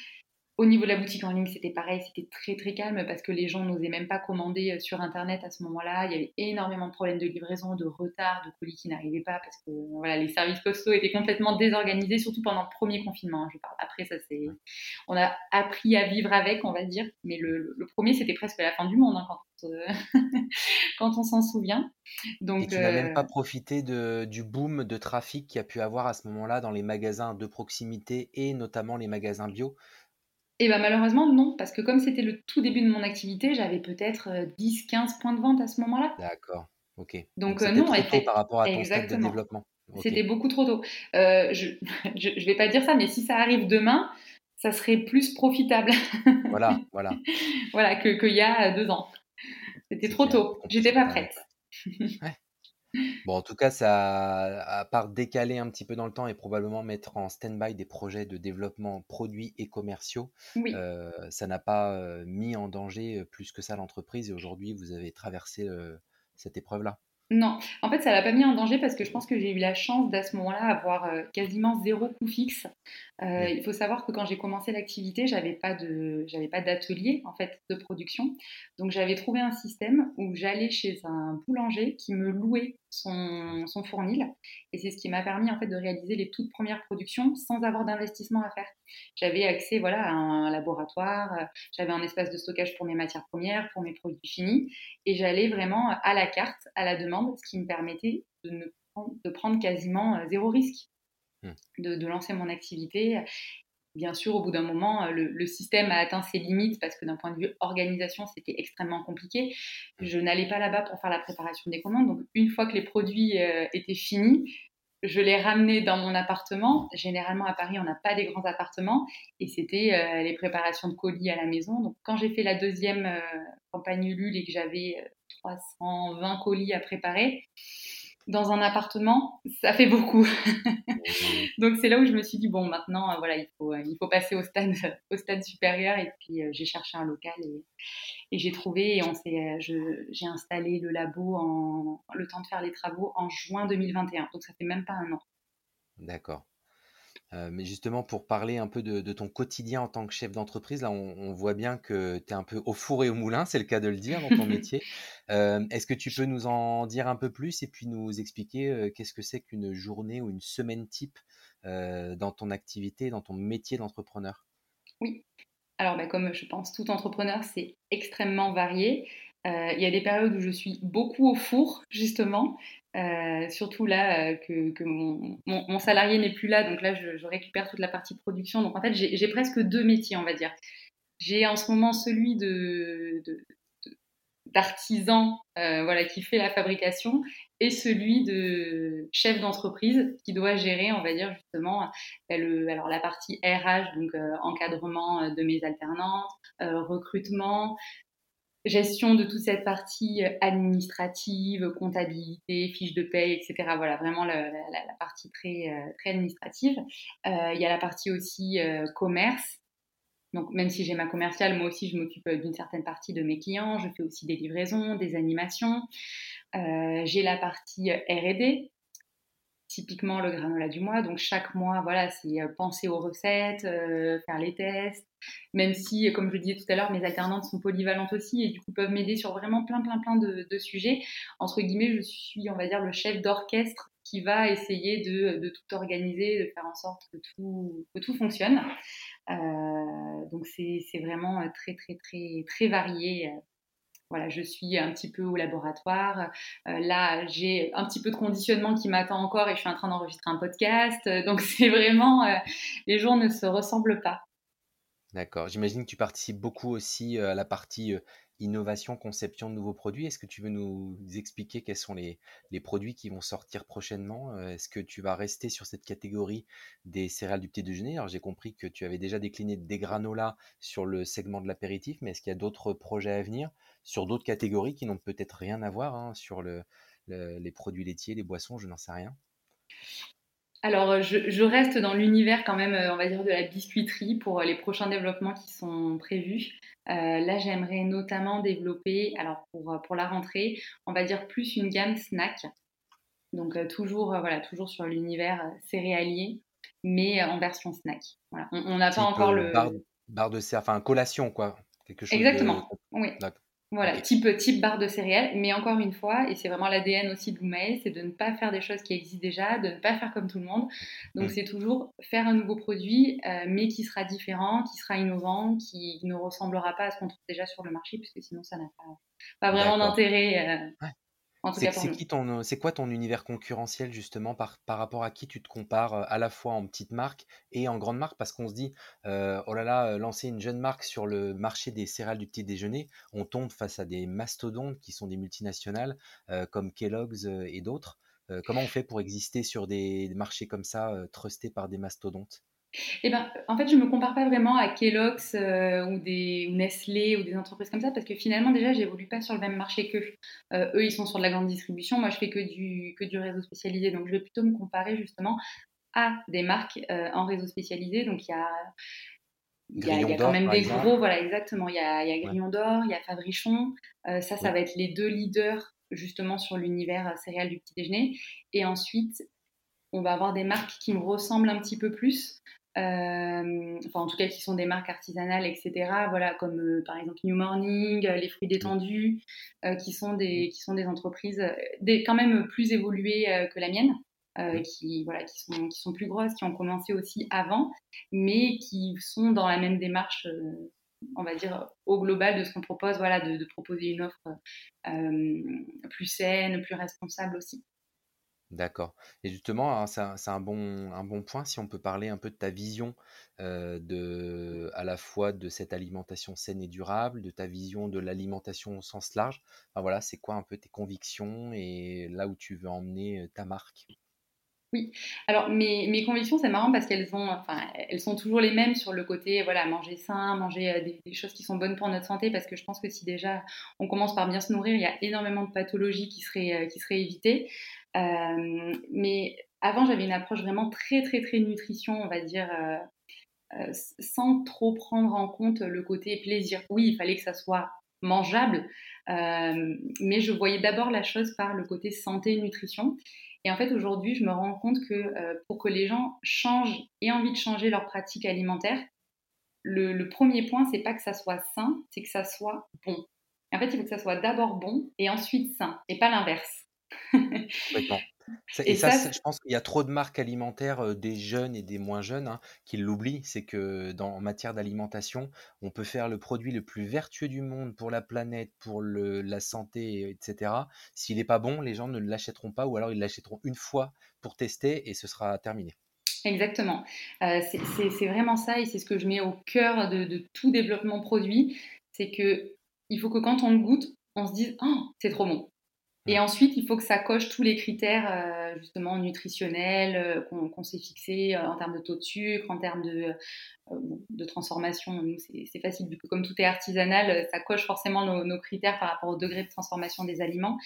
Au niveau de la boutique en ligne, c'était pareil, c'était très très calme parce que les gens n'osaient même pas commander euh, sur Internet à ce moment-là. Il y avait énormément de problèmes de livraison, de retard, de colis qui n'arrivaient pas parce que voilà, les services postaux étaient complètement désorganisés, surtout pendant le premier confinement. Hein, je parle. Après, ça c'est, on a appris à vivre avec, on va dire. Mais le, premier, c'était presque la fin du monde hein, quand, quand on s'en souvient. Donc, Et tu n'as même pas euh, profité de, du boom de trafic qu'il y a pu avoir à ce moment-là dans les magasins de proximité et notamment les magasins bio et ben malheureusement, non, parce que comme c'était le tout début de mon activité, j'avais peut-être 10-15 euh, points de vente à ce moment-là. D'accord, ok. Donc, euh, non, trop tôt par rapport à ton stade de développement. C'était beaucoup trop tôt. Euh, je ne vais pas dire ça, mais si ça arrive demain, ça serait plus profitable. voilà, voilà. voilà, qu'il y a deux ans. C'était trop tôt. J'étais pas prête. Ouais. Bon, en tout cas, ça, à part décaler un petit peu dans le temps et probablement mettre en stand-by des projets de développement produits et commerciaux, euh, ça n'a pas euh, mis en danger euh, plus que ça l'entreprise. Et aujourd'hui, vous avez traversé cette épreuve-là. Non, en fait, ça l'a pas mis en danger parce que je pense que j'ai eu la chance d'à ce moment-là avoir quasiment zéro coût fixe. Euh, il faut savoir que quand j'ai commencé l'activité, j'avais pas de, j'avais pas d'atelier en fait de production. Donc j'avais trouvé un système où j'allais chez un boulanger qui me louait son, son fournil, et c'est ce qui m'a permis en fait de réaliser les toutes premières productions sans avoir d'investissement à faire. J'avais accès voilà à un laboratoire, euh, j'avais un espace de stockage pour mes matières premières, pour mes produits finis, et j'allais vraiment à la carte, à la demande, ce qui me permettait de, ne, de prendre quasiment euh, zéro risque. Mmh. de, lancer mon activité. Bien sûr, au bout d'un moment, le, système a atteint ses limites parce que d'un point de vue organisation, c'était extrêmement compliqué. Je n'allais pas là-bas pour faire la préparation des commandes. Donc, une fois que les produits euh, étaient finis, je les ramenais dans mon appartement. Généralement, à Paris, on n'a pas des grands appartements. Et c'était euh, les préparations de colis à la maison. Donc, quand j'ai fait la deuxième euh, campagne Ulule et que j'avais 320 colis à préparer, dans un appartement, ça fait beaucoup. Donc c'est là où je me suis dit bon maintenant euh, voilà il faut euh, il faut passer au stade au stade supérieur et puis euh, j'ai cherché un local et, et j'ai trouvé et on s'est j'ai installé le labo en le temps de faire les travaux en juin 2021 donc ça fait même pas un an. D'accord. Euh, mais justement, pour parler un peu de, ton quotidien en tant que chef d'entreprise, là, on, voit bien que tu es un peu au four et au moulin, c'est le cas de le dire dans ton métier. Euh, est-ce que tu peux nous en dire un peu plus et puis nous expliquer euh, qu'est-ce que c'est qu'une journée ou une semaine type dans ton activité, dans ton métier d'entrepreneur? Oui. Alors, bah, comme je pense tout entrepreneur, c'est extrêmement varié. Il y a des périodes où je suis beaucoup au four, justement, euh, surtout là euh, que, mon, salarié n'est plus là, donc là je, récupère toute la partie production. Donc en fait j'ai presque deux métiers, on va dire. J'ai en ce moment celui d'artisan euh, voilà, qui fait la fabrication et celui de chef d'entreprise qui doit gérer, on va dire justement, alors la partie RH, donc encadrement de mes alternantes, recrutement, gestion de toute cette partie euh, administrative, comptabilité, fiche de paie, etc. Voilà, vraiment la, partie très, euh, très administrative. Euh, il y a la partie aussi commerce. Donc, même si j'ai ma commerciale, moi aussi, je m'occupe d'une certaine partie de mes clients. Je fais aussi des livraisons, des animations. j'ai la partie R&D, typiquement le granola du mois. Donc chaque mois, voilà, c'est penser aux recettes, faire les tests. Même si, comme je le disais tout à l'heure, mes alternantes sont polyvalentes aussi et du coup peuvent m'aider sur vraiment plein, plein, plein de, sujets. Entre guillemets, je suis, on va dire, le chef d'orchestre qui va essayer de, tout organiser, de faire en sorte que tout, que tout fonctionne. Euh, donc c'est vraiment très, très, très, très varié voilà, je suis un petit peu au laboratoire. Euh, là, j'ai un petit peu de conditionnement qui m'attend encore et je suis en train d'enregistrer un podcast. Donc, c'est vraiment, euh, les jours ne se ressemblent pas. D'accord. J'imagine que tu participes beaucoup aussi à la partie innovation, conception de nouveaux produits. Est-ce que tu veux nous expliquer quels sont les, produits qui vont sortir prochainement Est-ce que tu vas rester sur cette catégorie des céréales du petit déjeuner Alors j'ai compris que tu avais déjà décliné des granolas sur le segment de l'apéritif, mais est-ce qu'il y a d'autres projets à venir sur d'autres catégories qui n'ont peut-être rien à voir hein, sur les produits laitiers, les boissons, je n'en sais rien? Alors, je, reste dans l'univers quand même, euh, on va dire, de la biscuiterie pour euh, les prochains développements qui sont prévus. Euh, là, j'aimerais notamment développer, alors pour, pour la rentrée, on va dire plus une gamme snack. Donc, toujours, voilà, toujours sur l'univers céréalier, mais en version snack. On n'a pas encore le. Barre, de, enfin, collation, quoi. Quelque chose Exactement, oui. Voilà, type, type barre de céréales, mais encore une fois, et c'est vraiment l'ADN aussi de c'est de ne pas faire des choses qui existent déjà, de ne pas faire comme tout le monde. Donc mm. c'est toujours faire un nouveau produit, euh, mais qui sera différent, qui sera innovant, qui ne ressemblera pas à ce qu'on trouve déjà sur le marché, puisque sinon ça n'a pas, vraiment d'intérêt. Euh, c'est quoi ton univers concurrentiel justement par, par rapport à qui tu te compares à la fois en petite marque et en grande marque? Parce qu'on se dit, euh, oh là là, lancer une jeune marque sur le marché des céréales du petit déjeuner, on tombe face à des mastodontes qui sont des multinationales comme Kellogg's et d'autres. comment on fait pour exister sur des marchés comme ça, trustés par des mastodontes? Eh ben, en fait, je ne me compare pas vraiment à Kellogg's euh, ou, des, Nestlé ou des entreprises comme ça parce que finalement, déjà, j'évolue pas sur le même marché qu'eux. Euh, eux, ils sont sur de la grande distribution. Moi, je fais que du, que du réseau spécialisé. Donc, je vais plutôt me comparer justement à des marques euh, en réseau spécialisé. Donc, il y a. Il y, a, quand même des gros, voilà, exactement. Il y a, y a Grillon d'Or, il y a Fabrichon. ça, ça va être les deux leaders justement sur l'univers céréal du petit déjeuner. Et ensuite, on va avoir des marques qui me ressemblent un petit peu plus. Euh, enfin en tout cas qui sont des marques artisanales, etc. Voilà, comme euh, par exemple New Morning, euh, les fruits détendus, qui sont des qui sont des entreprises des, quand même plus évoluées que la mienne. qui voilà qui sont qui sont plus grosses qui ont commencé aussi avant mais qui sont dans la même démarche on va dire au global de ce qu'on propose voilà de, de, proposer une offre plus saine plus responsable aussi D'accord. Et justement, hein, c'est un, bon, un bon point si on peut parler un peu de ta vision de, à la fois de cette alimentation saine et durable, de ta vision de l'alimentation au sens large. Enfin, voilà, c'est quoi un peu tes convictions et là où tu veux emmener ta marque? Alors mes, mes convictions, c'est marrant parce qu'elles enfin, sont toujours les mêmes sur le côté, voilà, manger sain, manger des, choses qui sont bonnes pour notre santé, parce que je pense que si déjà on commence par bien se nourrir, il y a énormément de pathologies qui seraient, seraient évitées. Euh, mais avant, j'avais une approche vraiment très, très, très nutrition, on va dire, euh, euh, sans trop prendre en compte le côté plaisir. Oui, il fallait que ça soit mangeable, mais je voyais d'abord la chose par le côté santé nutrition. Et en fait, aujourd'hui, je me rends compte que pour que les gens changent et envie de changer leur pratique alimentaire, le, le premier point, c'est pas que ça soit sain, c'est que ça soit bon. En fait, il faut que ça soit d'abord bon et ensuite sain, et pas l'inverse. Et, ça, je pense qu'il y a trop de marques alimentaires, des jeunes et des moins jeunes, hein, qui l'oublient. C'est que dans, en matière d'alimentation, on peut faire le produit le plus vertueux du monde pour la planète, pour le, la santé, etc. S'il n'est pas bon, les gens ne l'achèteront pas ou alors ils l'achèteront une fois pour tester et ce sera terminé. Exactement. c'est vraiment ça et c'est ce que je mets au cœur de, de tout développement produit. C'est que il faut que quand on le goûte, on se dise oh, c'est trop bon. Et ensuite, il faut que ça coche tous les critères euh, justement nutritionnels euh, qu'on s'est fixés euh, en termes de taux de sucre, en termes de, de transformation. Nous, c'est facile, comme tout est artisanal, ça coche forcément nos, critères par rapport au degré de transformation des aliments.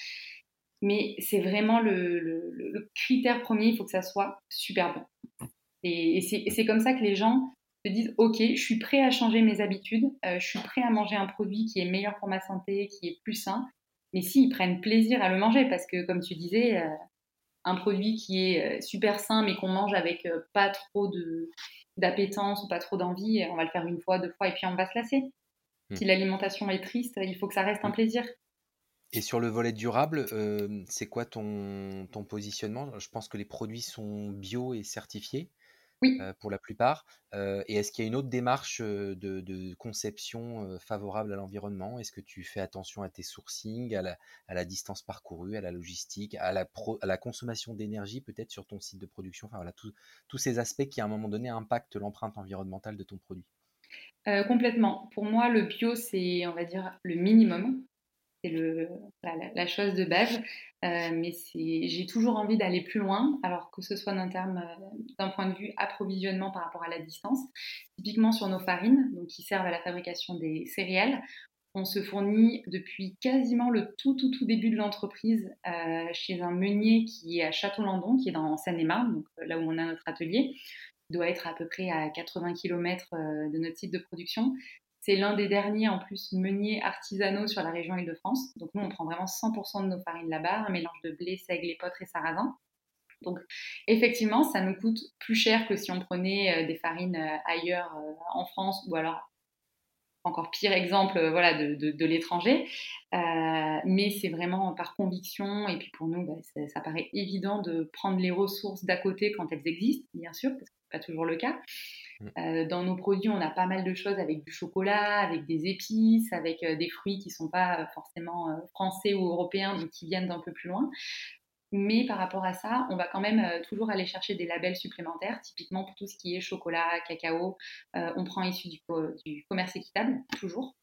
Mais c'est vraiment le, le, critère premier, il faut que ça soit super bon. Et, et c'est comme ça que les gens se disent, OK, je suis prêt à changer mes habitudes, je suis prêt à manger un produit qui est meilleur pour ma santé, qui est plus sain mais si, ils prennent plaisir à le manger parce que, comme tu disais, euh, un produit qui est super sain mais qu'on mange avec pas trop d'appétence ou pas trop d'envie, on va le faire une fois, deux fois et puis on va se lasser. Hmm. Si l'alimentation est triste, il faut que ça reste un hmm. plaisir. Et sur le volet durable, c'est quoi ton, ton positionnement? Je pense que les produits sont bio et certifiés. Oui. pour la plupart. et est-ce qu'il y a une autre démarche de, conception favorable à l'environnement? Est-ce que tu fais attention à tes sourcings, à la, distance parcourue, à la logistique, à la, à la consommation d'énergie peut-être sur ton site de production? Enfin voilà, tous ces aspects qui à un moment donné impactent l'empreinte environnementale de ton produit. complètement. Pour moi, le bio, c'est, on va dire, le minimum c'est le, la, chose de base. Euh, mais j'ai toujours envie d'aller plus loin, alors que ce soit d'un terme, euh, d'un point de vue approvisionnement par rapport à la distance. Typiquement sur nos farines, donc qui servent à la fabrication des céréales, on se fournit depuis quasiment le tout tout tout début de l'entreprise euh, chez un meunier qui est à Château-Landon, qui est dans Seine-et-Marne, donc là où on a notre atelier doit être à peu près à 80 km de notre site de production. C'est l'un des derniers en plus meuniers artisanaux sur la région Île-de-France. Donc nous, on prend vraiment 100% de nos farines là-bas, un mélange de blé, seigle, épeautre et sarrasin. Donc effectivement, ça nous coûte plus cher que si on prenait euh, des farines euh, ailleurs euh, en France ou alors encore pire exemple voilà, de, l'étranger. mais c'est vraiment par conviction et puis pour nous, bah, ça, ça, paraît évident de prendre les ressources d'à côté quand elles existent, bien sûr, parce que ce n'est pas toujours le cas. Mm. Euh, dans nos produits, on a pas mal de choses avec du chocolat, avec des épices, avec euh, des fruits qui ne sont pas euh, forcément français ou européens, donc qui viennent d'un peu plus loin. Mais par rapport à ça, on va quand même toujours aller chercher des labels supplémentaires, typiquement pour tout ce qui est chocolat, cacao. on prend issu du, du, commerce équitable, toujours.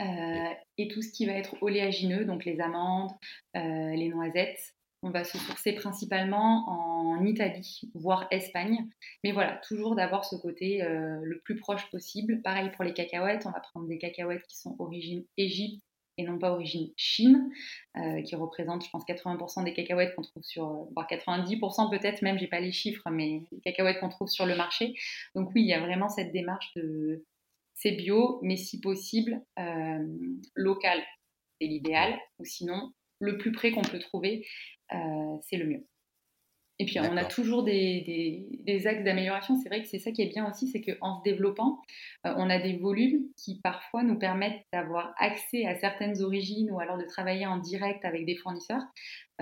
et tout ce qui va être oléagineux, donc les amandes, les noisettes, on va se sourcer principalement en Italie, voire Espagne. Mais voilà, toujours d'avoir ce côté euh, le plus proche possible. Pareil pour les cacahuètes, on va prendre des cacahuètes qui sont origine Égypte et non pas origine Chine, euh, qui représentent, je pense, 80% des cacahuètes qu'on trouve sur, euh, voire 90% peut-être, même, j'ai pas les chiffres, mais les cacahuètes qu'on trouve sur le marché. Donc oui, il y a vraiment cette démarche de c'est bio, mais si possible, local, c'est l'idéal, ou sinon le plus près qu'on peut trouver. Euh, c'est le mieux. Et puis on a toujours des, axes d'amélioration. C'est vrai que c'est ça qui est bien aussi, c'est qu'en se développant, euh, on a des volumes qui parfois nous permettent d'avoir accès à certaines origines ou alors de travailler en direct avec des fournisseurs,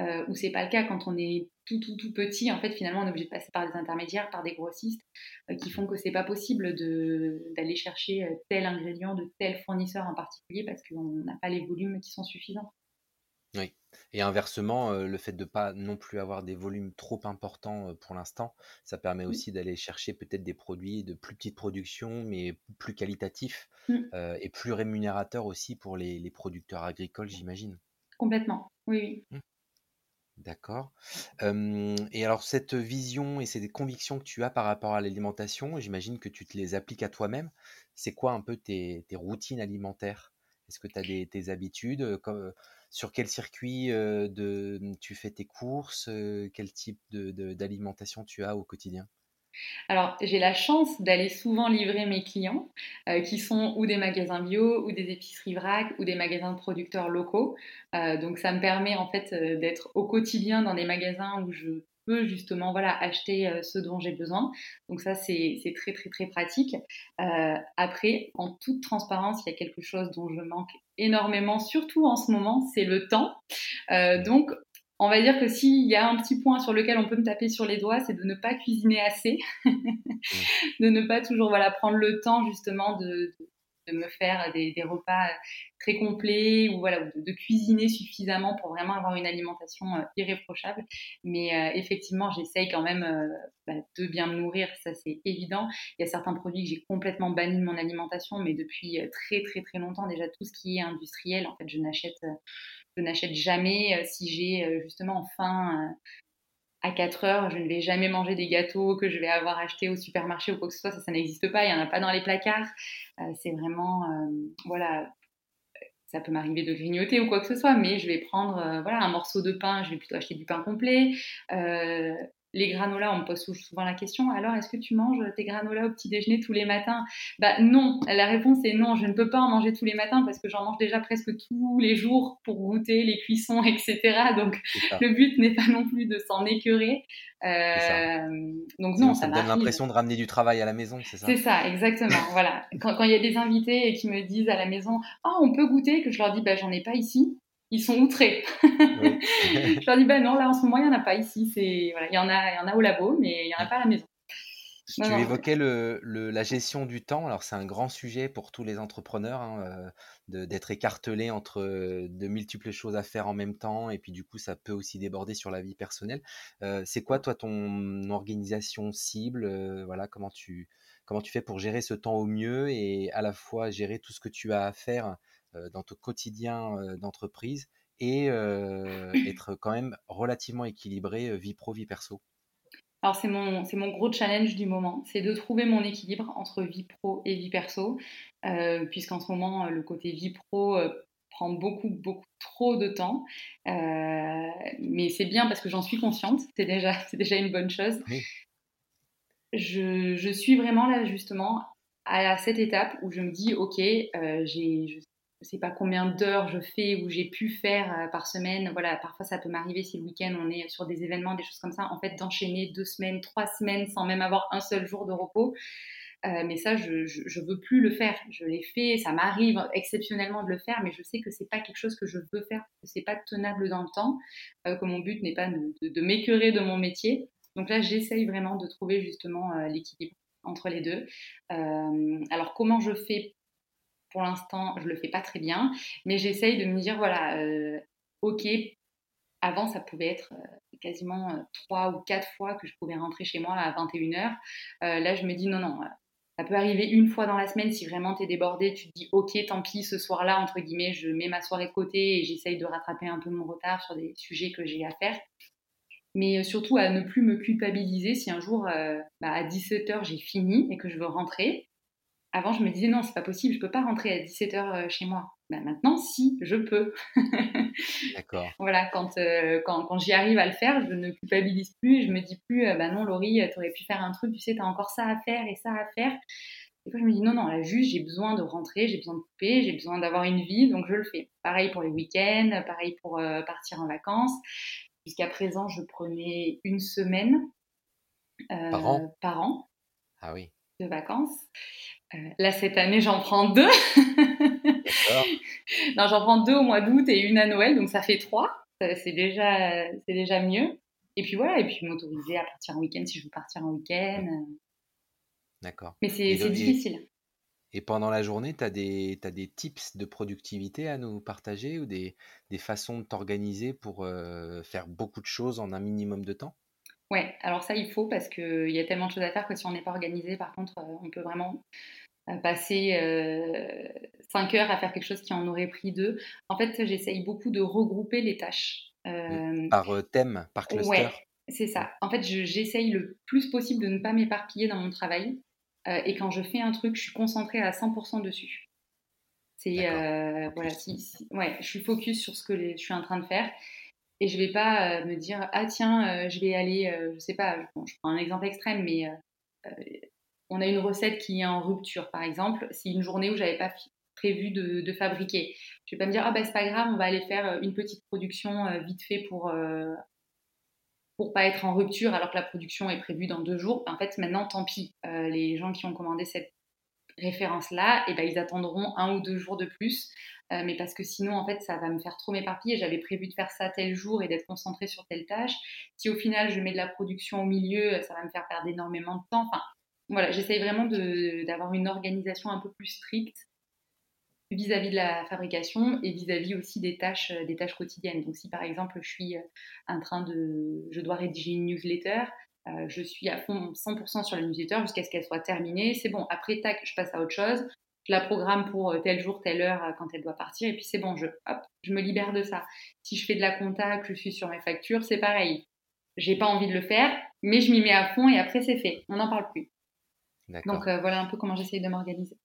euh, où c'est pas le cas quand on est tout tout tout petit. En fait, finalement, on est obligé de passer par des intermédiaires, par des grossistes, euh, qui font que c'est pas possible d'aller chercher tel ingrédient de tel fournisseur en particulier parce qu'on n'a pas les volumes qui sont suffisants. Oui. Et inversement, le fait de ne pas non plus avoir des volumes trop importants, pour l'instant, ça permet aussi d'aller chercher peut-être des produits de plus petite production, mais plus qualitatifs, mmh. et plus rémunérateurs aussi pour les producteurs agricoles, j'imagine? Complètement, oui, oui. Mmh. D'accord. et alors cette vision et ces convictions que tu as par rapport à l'alimentation, j'imagine que tu te les appliques à toi-même. C'est quoi un peu tes routines alimentaires? Est-ce que tu as des tes habitudes, sur quel circuit de, mmh, tu fais tes courses Quel type d'alimentation tu as au quotidien? Alors, j'ai la chance d'aller souvent livrer mes clients, qui sont ou des magasins bio, ou des épiceries vrac, ou des magasins de producteurs locaux. donc, ça me permet en fait d'être au quotidien dans des magasins où je peux justement voilà, acheter ce dont j'ai besoin. Donc, ça, c'est très, très, très pratique. après, en toute transparence, il y a quelque chose dont je manque énormément, surtout en ce moment, c'est le temps. Euh, donc, on va dire que s'il y a un petit point sur lequel on peut me taper sur les doigts, c'est de ne pas cuisiner assez, de ne pas toujours voilà, prendre le temps justement de, de me faire des, repas très complets ou voilà, de, cuisiner suffisamment pour vraiment avoir une alimentation euh, irréprochable. Mais euh, effectivement, j'essaye quand même euh, bah, de bien me nourrir, ça c'est évident. Il y a certains produits que j'ai complètement bannis de mon alimentation, mais depuis très très très longtemps déjà, tout ce qui est industriel, en fait, je n'achète je n'achète jamais si j'ai justement faim à 4 heures, je ne vais jamais manger des gâteaux que je vais avoir achetés au supermarché ou quoi que ce soit, ça, ça n'existe pas, il n'y en a pas dans les placards. Euh, c'est vraiment, euh, voilà, ça peut m'arriver de grignoter ou quoi que ce soit, mais je vais prendre euh, voilà, un morceau de pain, je vais plutôt acheter du pain complet. Les granolas, on me pose souvent la question, alors est-ce que tu manges tes granolas au petit déjeuner tous les matins? Bah non, la réponse est non, je ne peux pas en manger tous les matins parce que j'en mange déjà presque tous les jours pour goûter les cuissons, etc. Donc le but n'est pas non plus de s'en écœurer. Euh, donc non, ça, ça me donne l'impression de ramener du travail à la maison, c'est ça? C'est ça, exactement. voilà. Quand il y a des invités qui me disent à la maison, ah, on peut goûter, que je leur dis, bah j'en ai pas ici ils sont outrés. je leur dis, ben non, là en ce moment, il n'y en a pas ici. C'est, voilà, il, y en a, il y en a au labo, mais il n'y en a pas à la maison. tu évoquais le, la gestion du temps. Alors, c'est un grand sujet pour tous les entrepreneurs hein, euh, d'être écartelé entre de multiples choses à faire en même temps. Et puis, du coup, ça peut aussi déborder sur la vie personnelle. Euh, c'est quoi, toi, ton organisation cible euh, Voilà, comment tu, comment tu fais pour gérer ce temps au mieux et à la fois gérer tout ce que tu as à faire euh, dans ton quotidien euh, d'entreprise et euh, être quand même relativement équilibré vie pro, vie perso? Alors c'est mon, c'est mon gros challenge du moment, c'est de trouver mon équilibre entre vie pro et vie perso, puisqu'en ce moment le côté vie pro prend beaucoup, beaucoup trop de temps. mais c'est bien parce que j'en suis consciente, c'est déjà, c'est déjà une bonne chose. Je, je, suis vraiment là justement à cette étape où je me dis, ok, j'ai, je sais pas combien d'heures je fais ou j'ai pu faire euh, par semaine. Voilà, parfois ça peut m'arriver si le week-end on est sur des événements, des choses comme ça, en fait d'enchaîner deux semaines, trois semaines sans même avoir un seul jour de repos. Euh, mais ça, je, je, veux plus le faire. Je l'ai fait, ça m'arrive exceptionnellement de le faire, mais je sais que c'est pas quelque chose que je veux faire, que c'est pas tenable dans le temps, euh, que mon but n'est pas de, de, m'écœurer de mon métier. Donc là, j'essaye vraiment de trouver justement l'équilibre entre les deux. alors comment je fais pour l'instant, je le fais pas très bien, mais j'essaye de me dire voilà, euh, ok, avant ça pouvait être euh, quasiment euh, trois ou quatre fois que je pouvais rentrer chez moi à 21h. là, je me dis non, non, ça peut arriver une fois dans la semaine si vraiment tu es débordé, tu te dis ok, tant pis, ce soir-là, entre guillemets, je mets ma soirée de côté et j'essaye de rattraper un peu mon retard sur des sujets que j'ai à faire. Mais surtout à ne plus me culpabiliser si un jour bah, à 17h j'ai fini et que je veux rentrer avant, je me disais non, c'est pas possible, je peux pas rentrer à 17h euh, chez moi. Ben, maintenant, si, je peux. D'accord. Voilà, quand, euh, quand, quand j'y arrive à le faire, je ne culpabilise plus, je me dis plus, euh, ben non, Laurie, tu aurais pu faire un truc, tu sais, tu as encore ça à faire et ça à faire. Et puis je me dis non, non, là, juste, j'ai besoin de rentrer, j'ai besoin de couper, j'ai besoin d'avoir une vie, donc je le fais. Pareil pour les week-ends, pareil pour partir en vacances. Jusqu'à présent, je prenais une semaine par an? par an. Ah oui. De vacances. Euh, là, cette année, j'en prends deux. non, j'en prends deux au mois d'août et une à Noël, donc ça fait trois. C'est déjà, c'est déjà mieux. Et puis voilà, et puis m'autoriser à partir en week-end si je veux partir en week-end. D'accord. Mais c'est difficile. Et pendant la journée, tu as des, as des tips de productivité à nous partager ou des, des façons de t'organiser pour euh, faire beaucoup de choses en un minimum de temps? Ouais, alors ça, il faut parce qu'il y a tellement de choses à faire que si on n'est pas organisé, par contre, euh, on peut vraiment euh, passer 5 euh, heures à faire quelque chose qui en aurait pris deux. En fait, j'essaye beaucoup de regrouper les tâches. par thème, par cluster Ouais, c'est ça. En fait, j'essaye le plus possible de ne pas m'éparpiller dans mon travail. et quand je fais un truc, je suis concentrée à 100% dessus. C'est voilà, si, ouais, je suis focus sur ce que je suis en train de faire et je vais pas euh, me dire ah tiens euh, je vais aller euh, je sais pas je prends un exemple extrême mais on a une recette qui est en rupture par exemple. C'est une journée où j'avais pas prévu de, fabriquer. Je vais pas me dire ah bah c'est pas grave on va aller faire une petite production vite fait pour pour pas être en rupture alors que la production est prévue dans deux jours en fait maintenant tant pis. Les gens qui ont commandé cette référence là et eh ben ils attendront un ou deux jours de plus euh, mais parce que sinon, en fait, ça va me faire trop m'éparpiller. J'avais prévu de faire ça tel jour et d'être concentrée sur telle tâche. Si au final, je mets de la production au milieu, ça va me faire perdre énormément de temps. Enfin, voilà, j'essaye vraiment d'avoir une organisation un peu plus stricte vis-à-vis de la fabrication et vis-à-vis aussi des tâches, des tâches quotidiennes. Donc, si par exemple, je suis euh, en train de, je dois rédiger une newsletter, euh, je suis à fond 100% sur la newsletter jusqu'à ce qu'elle soit terminée. C'est bon, après, tac, je passe à autre chose je la programme pour euh, tel jour, telle heure euh, quand elle doit partir, et puis c'est bon, je, hop, je me libère de ça. Si je fais de la compta, que je suis sur mes factures, c'est pareil. J'ai pas envie de le faire, mais je m'y mets à fond et après c'est fait. On n'en parle plus. Donc euh, voilà un peu comment j'essaye de m'organiser.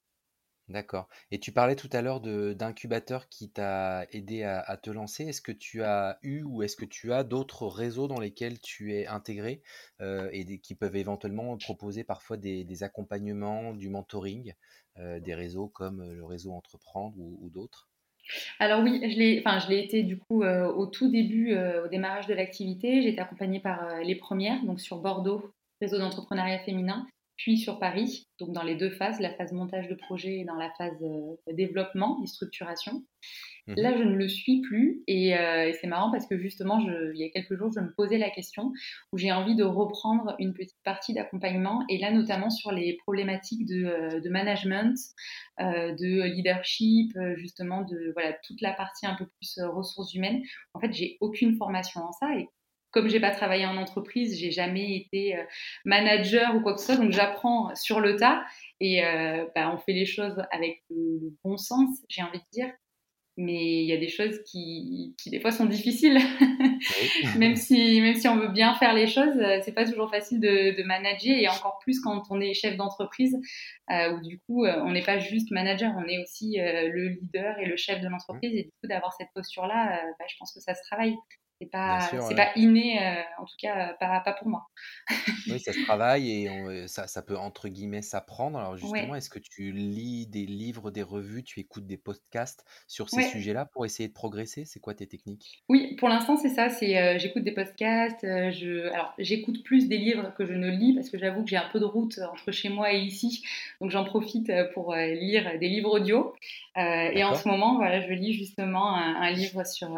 D'accord. Et tu parlais tout à l'heure d'incubateur qui t'a aidé à, te lancer. Est-ce que tu as eu ou est-ce que tu as d'autres réseaux dans lesquels tu es intégré euh, et qui peuvent éventuellement proposer parfois des, accompagnements, du mentoring, euh, des réseaux comme euh, le réseau Entreprendre ou, d'autres? Alors oui, je l'ai, été du coup au tout début, au démarrage de l'activité. J'ai été accompagnée par les premières, donc sur Bordeaux, réseau d'entrepreneuriat féminin, puis sur Paris, donc dans les deux phases, la phase montage de projet et dans la phase euh, développement et structuration. Mhm. Là, je ne le suis plus et, euh, et c'est marrant parce que justement, je, il y a quelques jours, je me posais la question où j'ai envie de reprendre une petite partie d'accompagnement et là, notamment sur les problématiques de, euh, de management, euh, de leadership, justement de voilà toute la partie un peu plus ressources humaines. En fait, j'ai aucune formation en ça et comme j'ai pas travaillé en entreprise, j'ai jamais été euh, manager ou quoi que ce soit, donc j'apprends sur le tas et euh, bah, on fait les choses avec le, bon sens, j'ai envie de dire mais il y a des choses qui, qui des fois sont difficiles. Oui. même, si, même si on veut bien faire les choses, euh, c'est pas toujours facile de, de manager et encore plus quand on est chef d'entreprise euh, où du coup on n'est pas juste manager, on est aussi euh, le leader et le chef de l'entreprise et du coup d'avoir cette posture-là, euh, bah, je pense que ça se travaille. C'est pas, sûr, ouais. pas inné, euh, en tout cas euh, pas, pas pour moi. Oui, ça se travaille et on, euh, ça, ça peut entre guillemets s'apprendre. Alors justement, Ouais, est-ce que tu lis des livres, des revues, tu écoutes des podcasts sur ces ouais. sujets-là pour essayer de progresser? C'est quoi tes techniques? Oui, pour l'instant, c'est ça. C'est, euh, j'écoute des podcasts. euh, je, alors, j'écoute plus des livres que je ne lis parce que j'avoue que j'ai un peu de route entre chez moi et ici, donc j'en profite pour lire des livres audio. Et en ce moment, voilà, je lis justement un, un livre sur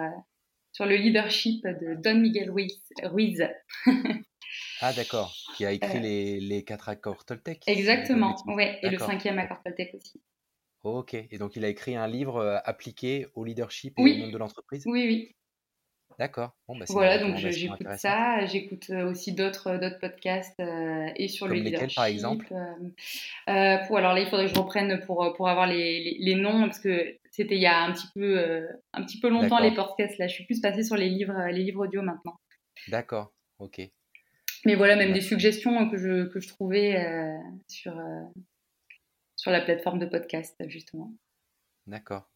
sur le leadership de Don Miguel Ruiz. Ah d'accord, qui a écrit Euh, les, les quatre accords Toltec, exactement, ouais. Et le cinquième accord Toltec aussi. Ok. Et donc il a écrit un livre euh, appliqué au leadership et au monde de l'entreprise? oui, oui. D'accord. Bon, bah Voilà, donc j'écoute ça. J'écoute euh, aussi d'autres d'autres podcasts euh, et sur le Comme lesquels, par leadership. exemple? Euh, pour, alors là, il faudrait que je reprenne pour, pour avoir les, les, les noms, parce que c'était il y a un petit peu, euh, un petit peu longtemps les podcasts. Là, je suis plus passée sur les livres, les livres audio maintenant. D'accord. Ok. Mais voilà, même bah des suggestions que je, que je trouvais euh, sur, euh, sur la plateforme de podcast, justement. D'accord.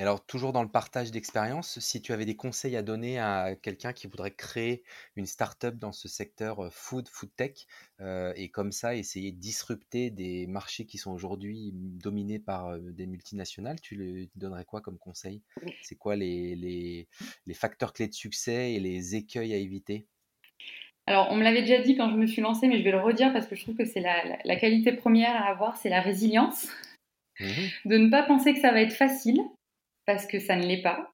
Et alors, toujours dans le partage d'expérience, si tu avais des conseils à donner à quelqu'un qui voudrait créer une start-up dans ce secteur euh, food, food tech, euh, et comme ça essayer de disrupter des marchés qui sont aujourd'hui dominés par euh, des multinationales, tu lui donnerais quoi comme conseil? C'est quoi les, les, les facteurs clés de succès et les écueils à éviter? Alors, on me l'avait déjà dit quand je me suis lancée, mais je vais le redire parce que je trouve que c'est la, la, la qualité première à avoir, c'est la résilience. Mhm. De ne pas penser que ça va être facile, parce que ça ne l'est pas.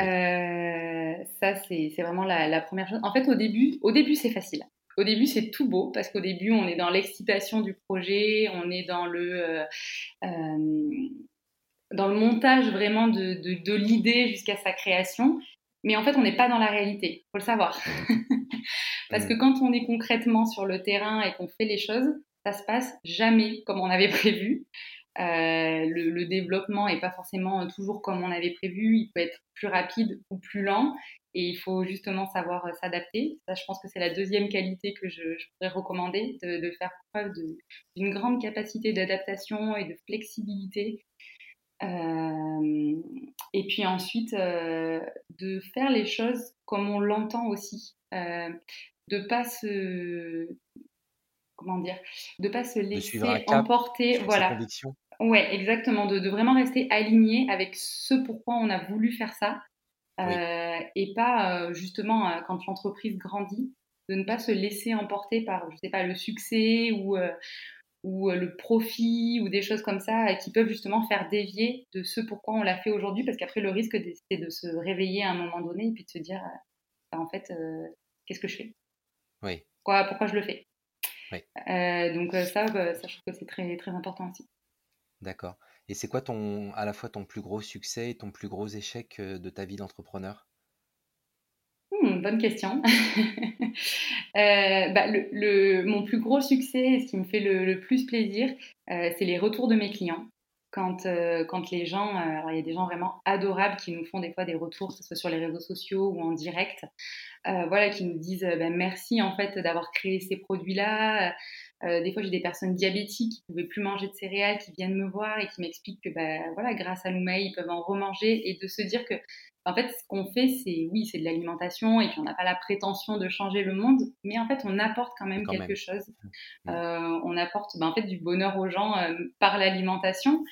Euh, ça, c'est vraiment la, la première chose. En fait, au début, au début, c'est facile. Au début, c'est tout beau parce qu'au début, on est dans l'excitation du projet, on est dans le, euh, euh, dans le montage vraiment de, de, de l'idée jusqu'à sa création. Mais en fait, on n'est pas dans la réalité. Faut le savoir. parce que Mhm. quand on est concrètement sur le terrain et qu'on fait les choses, ça se passe jamais comme on avait prévu. Euh, le, le, développement n'est pas forcément toujours comme on avait prévu, il peut être plus rapide ou plus lent et il faut justement savoir euh, s'adapter. Ça, je pense que c'est la deuxième qualité que je, je pourrais recommander, de, de faire preuve d'une grande capacité d'adaptation et de flexibilité. Euh, et puis ensuite, euh, de faire les choses comme on l'entend aussi, euh, de pas se comment dire, de pas se laisser emporter, voilà. Ouais, exactement, de, de, vraiment rester aligné avec ce pourquoi on a voulu faire ça Oui. euh, et pas euh, justement euh, quand l'entreprise grandit, de ne pas se laisser emporter par, je sais pas, le succès ou, ou le profit ou des choses comme ça qui peuvent justement faire dévier de ce pourquoi on l'a fait aujourd'hui parce qu'après le risque c'est de se réveiller à un moment donné et puis de se dire bah, en fait qu'est-ce que je fais? Oui. Quoi, pourquoi je le fais? Oui. Donc ça, bah, ça je trouve que c'est très, très important aussi. D'accord. Et c'est quoi ton, à la fois ton plus gros succès et ton plus gros échec de ta vie d'entrepreneur? Hmm, Bonne question. euh, bah, mon plus gros succès, ce qui me fait le, le plus plaisir, euh, c'est les retours de mes clients. Quand, quand les gens, alors il y a des gens vraiment adorables qui nous font des fois des retours, que ce soit sur les réseaux sociaux ou en direct, voilà, qui nous disent ben, merci en fait d'avoir créé ces produits-là. des fois, j'ai des personnes diabétiques qui ne pouvaient plus manger de céréales, qui viennent me voir et qui m'expliquent que ben, voilà, grâce à l'Oumaï, ils peuvent en remanger et de se dire que en fait, ce qu'on fait, c'est oui, c'est de l'alimentation et puis on n'a pas la prétention de changer le monde, mais en fait, on apporte quand même quelque chose. Mmh. Euh, on apporte ben, en fait du bonheur aux gens euh, par l'alimentation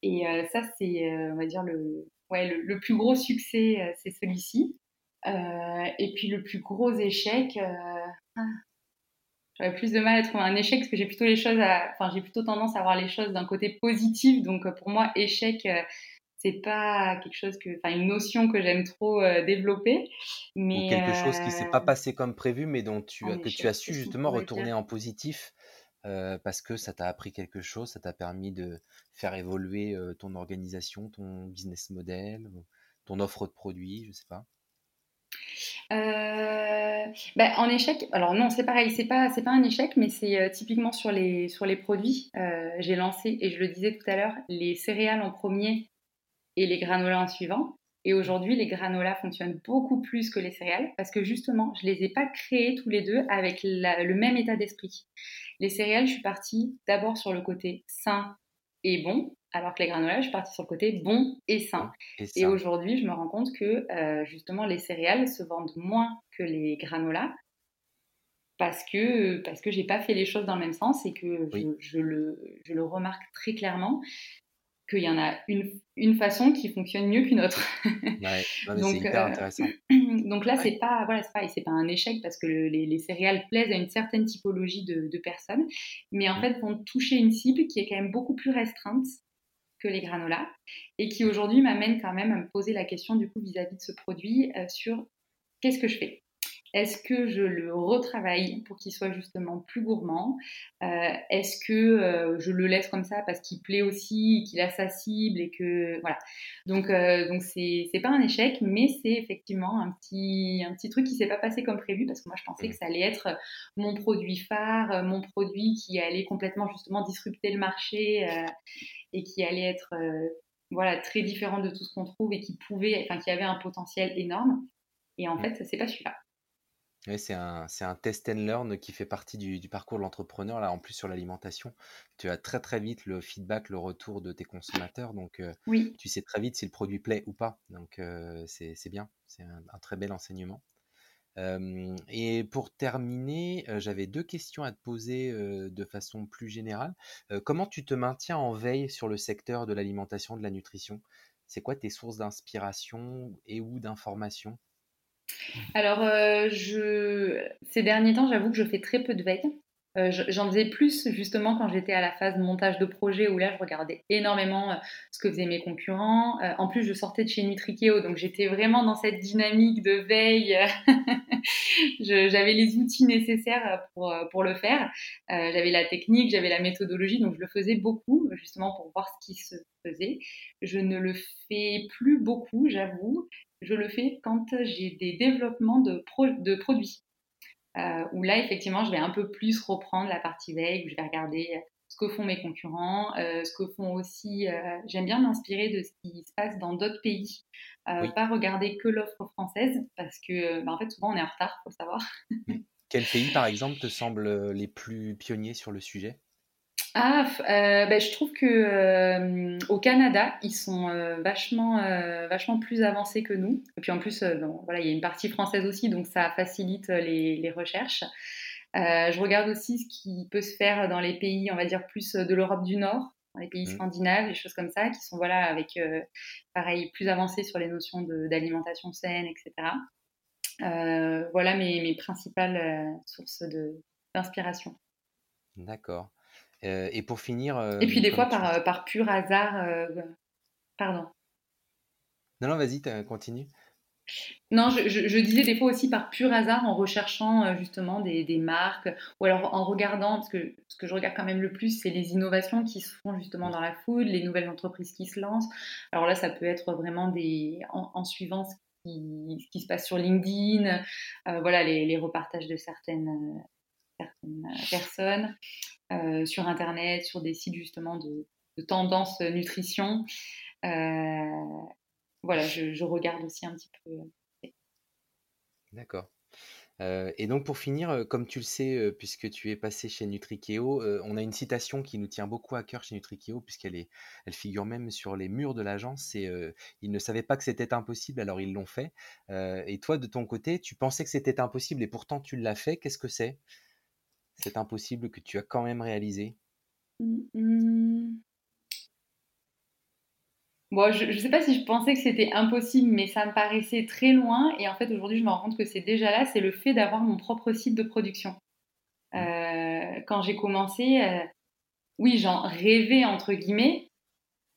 et euh, ça, c'est, on va dire le, ouais, le, plus gros succès, c'est celui-ci. et puis le plus gros échec. Ah, j'aurais plus de mal à trouver un échec parce que j'ai plutôt les choses enfin j'ai plutôt tendance à voir les choses d'un côté positif donc pour moi échec c'est pas quelque chose que, enfin, une notion que j'aime trop euh, développer. Mais, Ou quelque chose qui s'est pas euh, passé comme prévu, mais dont tu, que tu as su justement retourner en positif euh, parce que ça t'a appris quelque chose, ça t'a permis de faire évoluer ton organisation, ton business model, ton offre de produits, je sais pas. Ben, en échec, alors non, c'est pareil, c'est pas, c'est pas un échec, mais c'est typiquement sur les, sur les produits. j'ai lancé, et je le disais tout à l'heure, les céréales en premier et les granolas en suivant. Et aujourd'hui, les granolas fonctionnent beaucoup plus que les céréales parce que justement, je les ai pas créés tous les deux avec le même état d'esprit. Les céréales, je suis partie d'abord sur le côté sain et bon, alors que les granolas, je suis partie sur le côté bon et sain. Et, aujourd'hui, je me rends compte que euh, justement, les céréales se vendent moins que les granolas parce que parce que j'ai pas fait les choses dans le même sens et que je, le, je, le, remarque très clairement qu'il y en a une, une, façon qui fonctionne mieux qu'une autre. Ouais, donc, hyper euh, intéressant. donc là, c'est pas, voilà, c'est pas, c'est pas un échec parce que les, les, céréales plaisent à une certaine typologie de, de personnes, mais en mm. fait vont toucher une cible qui est quand même beaucoup plus restreinte que les granolas et qui aujourd'hui m'amène quand même à me poser la question du coup vis-à-vis de ce produit euh, sur qu'est-ce que je fais? Est-ce que je le retravaille pour qu'il soit justement plus gourmand? Euh, Est-ce que euh, je le laisse comme ça parce qu'il plaît aussi, qu'il a sa cible et que voilà. Donc euh, donc c'est c'est pas un échec, mais c'est effectivement un petit un petit truc qui s'est pas passé comme prévu parce que moi je pensais que ça allait être mon produit phare, mon produit qui allait complètement justement disrupter le marché et qui allait être voilà très différent de tout ce qu'on trouve et qui pouvait, enfin qui avait un potentiel énorme. Et en fait, c'est pas celui-là. Oui, c'est un, c'est un test and learn qui fait partie du, du parcours de l'entrepreneur. Là, en plus, sur l'alimentation, tu as très très vite le feedback, le retour de tes consommateurs. Donc, euh, Oui. tu sais très vite si le produit plaît ou pas. Donc, euh, c'est, c'est bien. C'est un, très bel enseignement. et pour terminer, euh, j'avais deux questions à te poser de façon plus générale. comment tu te maintiens en veille sur le secteur de l'alimentation, de la nutrition? C'est quoi tes sources d'inspiration et ou d'information? Alors, euh, ces derniers temps, j'avoue que je fais très peu de veille. Euh, j'en faisais plus justement quand j'étais à la phase montage de projet où là je regardais énormément euh, ce que faisaient mes concurrents. en plus, je sortais de chez Nutrikeo, donc j'étais vraiment dans cette dynamique de veille. j'avais les outils nécessaires pour, pour le faire. j'avais la technique, j'avais la méthodologie, donc je le faisais beaucoup justement pour voir ce qui se faisait. Je ne le fais plus beaucoup, j'avoue je le fais quand j'ai des développements de, de produits. Euh, où là, effectivement, je vais un peu plus reprendre la partie veille, où je vais regarder ce que font mes concurrents, euh, ce que font aussi. Euh, j'aime bien m'inspirer de ce qui se passe dans d'autres pays, pas regarder que l'offre française, parce que, bah, en fait, souvent on est en retard, faut savoir. Quel pays, par exemple, te semble les plus pionniers sur le sujet? Ah, euh, ben, je trouve que euh, au Canada, ils sont euh, vachement, vachement plus avancés que nous. Et puis en plus, voilà, il y a une partie française aussi, donc ça facilite les, les recherches. je regarde aussi ce qui peut se faire dans les pays, on va dire plus de l'Europe du Nord, dans les pays mmh. scandinaves, des choses comme ça, qui sont voilà avec pareil plus avancés sur les notions d'alimentation saine, etc. voilà mes, mes principales sources d'inspiration. D'accord. Euh, et pour finir. et puis des fois, par, euh, par pur hasard. Euh, pardon. Non, non, vas-y, continue. Non, je, je, disais des fois aussi par pur hasard en recherchant justement des, des, marques ou alors en regardant, parce que ce que je regarde quand même le plus, c'est les innovations qui se font justement dans la food, les nouvelles entreprises qui se lancent. Alors là, ça peut être vraiment des, en, suivant ce qui, ce qui, se passe sur LinkedIn, voilà, les, les, repartages de certaines, certaines personnes. Euh, sur Internet, sur des sites justement de, tendance nutrition. voilà, je, regarde aussi un petit peu. D'accord. et donc pour finir, comme tu le sais, puisque tu es passé chez Nutrikeo, on a une citation qui nous tient beaucoup à cœur chez Nutrikeo, puisqu'elle est, elle figure même sur les murs de l'agence. C'est ils ne savaient pas que c'était impossible, alors ils l'ont fait. et toi, de ton côté, tu pensais que c'était impossible et pourtant tu l'as fait. Qu'est-ce que c'est? C'est impossible que tu as quand même réalisé? Mmh, mmh. Bon, je ne sais pas si je pensais que c'était impossible, mais ça me paraissait très loin. Et en fait, aujourd'hui, je me rends compte que c'est déjà là, c'est le fait d'avoir mon propre site de production. Euh, quand j'ai commencé, euh, oui, j'en rêvais, entre guillemets,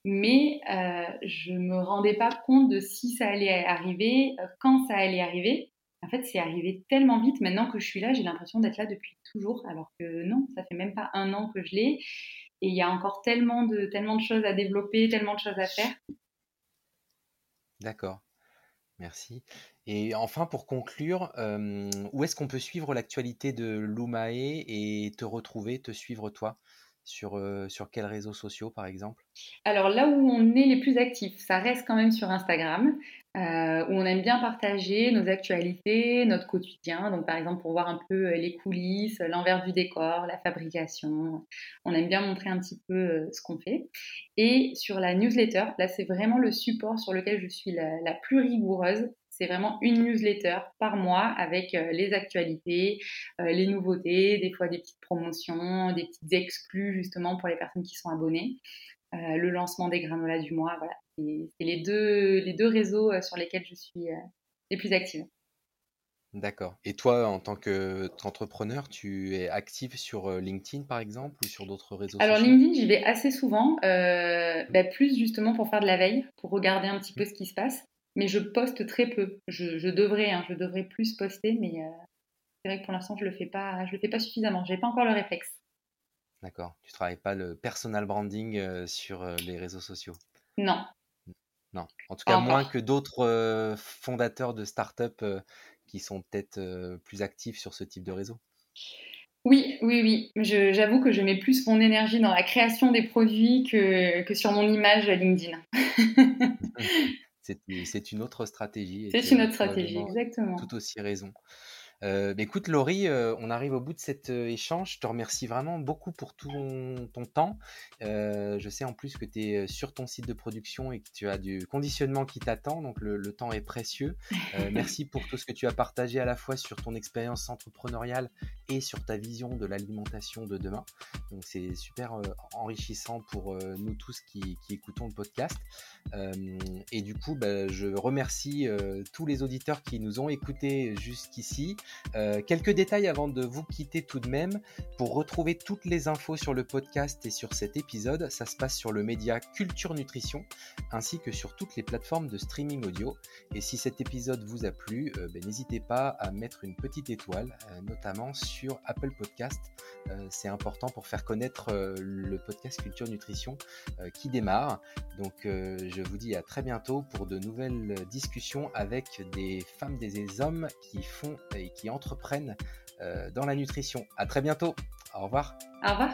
mais euh, je ne me rendais pas compte de si ça allait arriver, quand ça allait arriver. En fait, c'est arrivé tellement vite. Maintenant que je suis là, j'ai l'impression d'être là depuis toujours, alors que non, ça fait même pas un an que je l'ai. Et il y a encore tellement de, tellement de choses à développer, tellement de choses à faire. D'accord. Merci. Et enfin, pour conclure, euh, où est-ce qu'on peut suivre l'actualité de l'UMAE et te retrouver, te suivre toi sur, euh, sur quels réseaux sociaux, par exemple? Alors là où on est les plus actifs, ça reste quand même sur Instagram, euh, où on aime bien partager nos actualités, notre quotidien. Donc par exemple pour voir un peu euh, les coulisses, l'envers du décor, la fabrication. On aime bien montrer un petit peu ce qu'on fait. Et sur la newsletter, là c'est vraiment le support sur lequel je suis la plus rigoureuse. C'est vraiment une newsletter par mois avec euh, les actualités, euh, les nouveautés, des fois des petites promotions, des petites exclus justement pour les personnes qui sont abonnées. Euh, le lancement des granolas du mois, voilà. C'est les deux, les deux réseaux sur lesquels je suis les plus active. D'accord. Et toi, en tant qu'entrepreneur, tu es active sur LinkedIn, par exemple, ou sur d'autres réseaux Alors, LinkedIn, j'y vais assez souvent, bah, plus justement pour faire de la veille, pour regarder un petit peu ce qui se passe mais je poste très peu. Je, devrais, hein, je devrais plus poster, mais euh, c'est vrai que pour l'instant, je le fais pas, je le fais pas suffisamment. J'ai pas encore le réflexe. D'accord. Tu travailles pas le personal branding euh, sur euh, les réseaux sociaux? Non. Non. En tout cas, moins que d'autres fondateurs de start-up qui sont peut-être plus actifs sur ce type de réseau. Oui, oui, oui. J'avoue que je mets plus mon énergie dans la création des produits que, que sur mon image LinkedIn. c'est une autre stratégie. C'est une autre stratégie, exactement. Tout aussi raison. Euh, bah, écoute, Laurie, euh, on arrive au bout de cet euh, échange. Je te remercie vraiment beaucoup pour tout ton, temps. je sais en plus que tu es sur ton site de production et que tu as du conditionnement qui t'attend, donc le, temps est précieux. merci pour tout ce que tu as partagé à la fois sur ton expérience entrepreneuriale et sur ta vision de l'alimentation de demain. Donc c'est super enrichissant pour nous tous qui, écoutons le podcast. et du coup, bah, je remercie tous les auditeurs qui nous ont écoutés jusqu'ici. Euh, quelques détails avant de vous quitter tout de même. Pour retrouver toutes les infos sur le podcast et sur cet épisode, ça se passe sur le média Culture Nutrition, ainsi que sur toutes les plateformes de streaming audio. Et si cet épisode vous a plu, euh, ben, n'hésitez pas à mettre une petite étoile, euh, notamment sur Apple Podcast. C'est important pour faire connaître le podcast Culture Nutrition qui démarre. Donc je vous dis à très bientôt pour de nouvelles discussions avec des femmes, des hommes qui font et qui entreprennent euh, dans la nutrition. À très bientôt. Au revoir. Au revoir.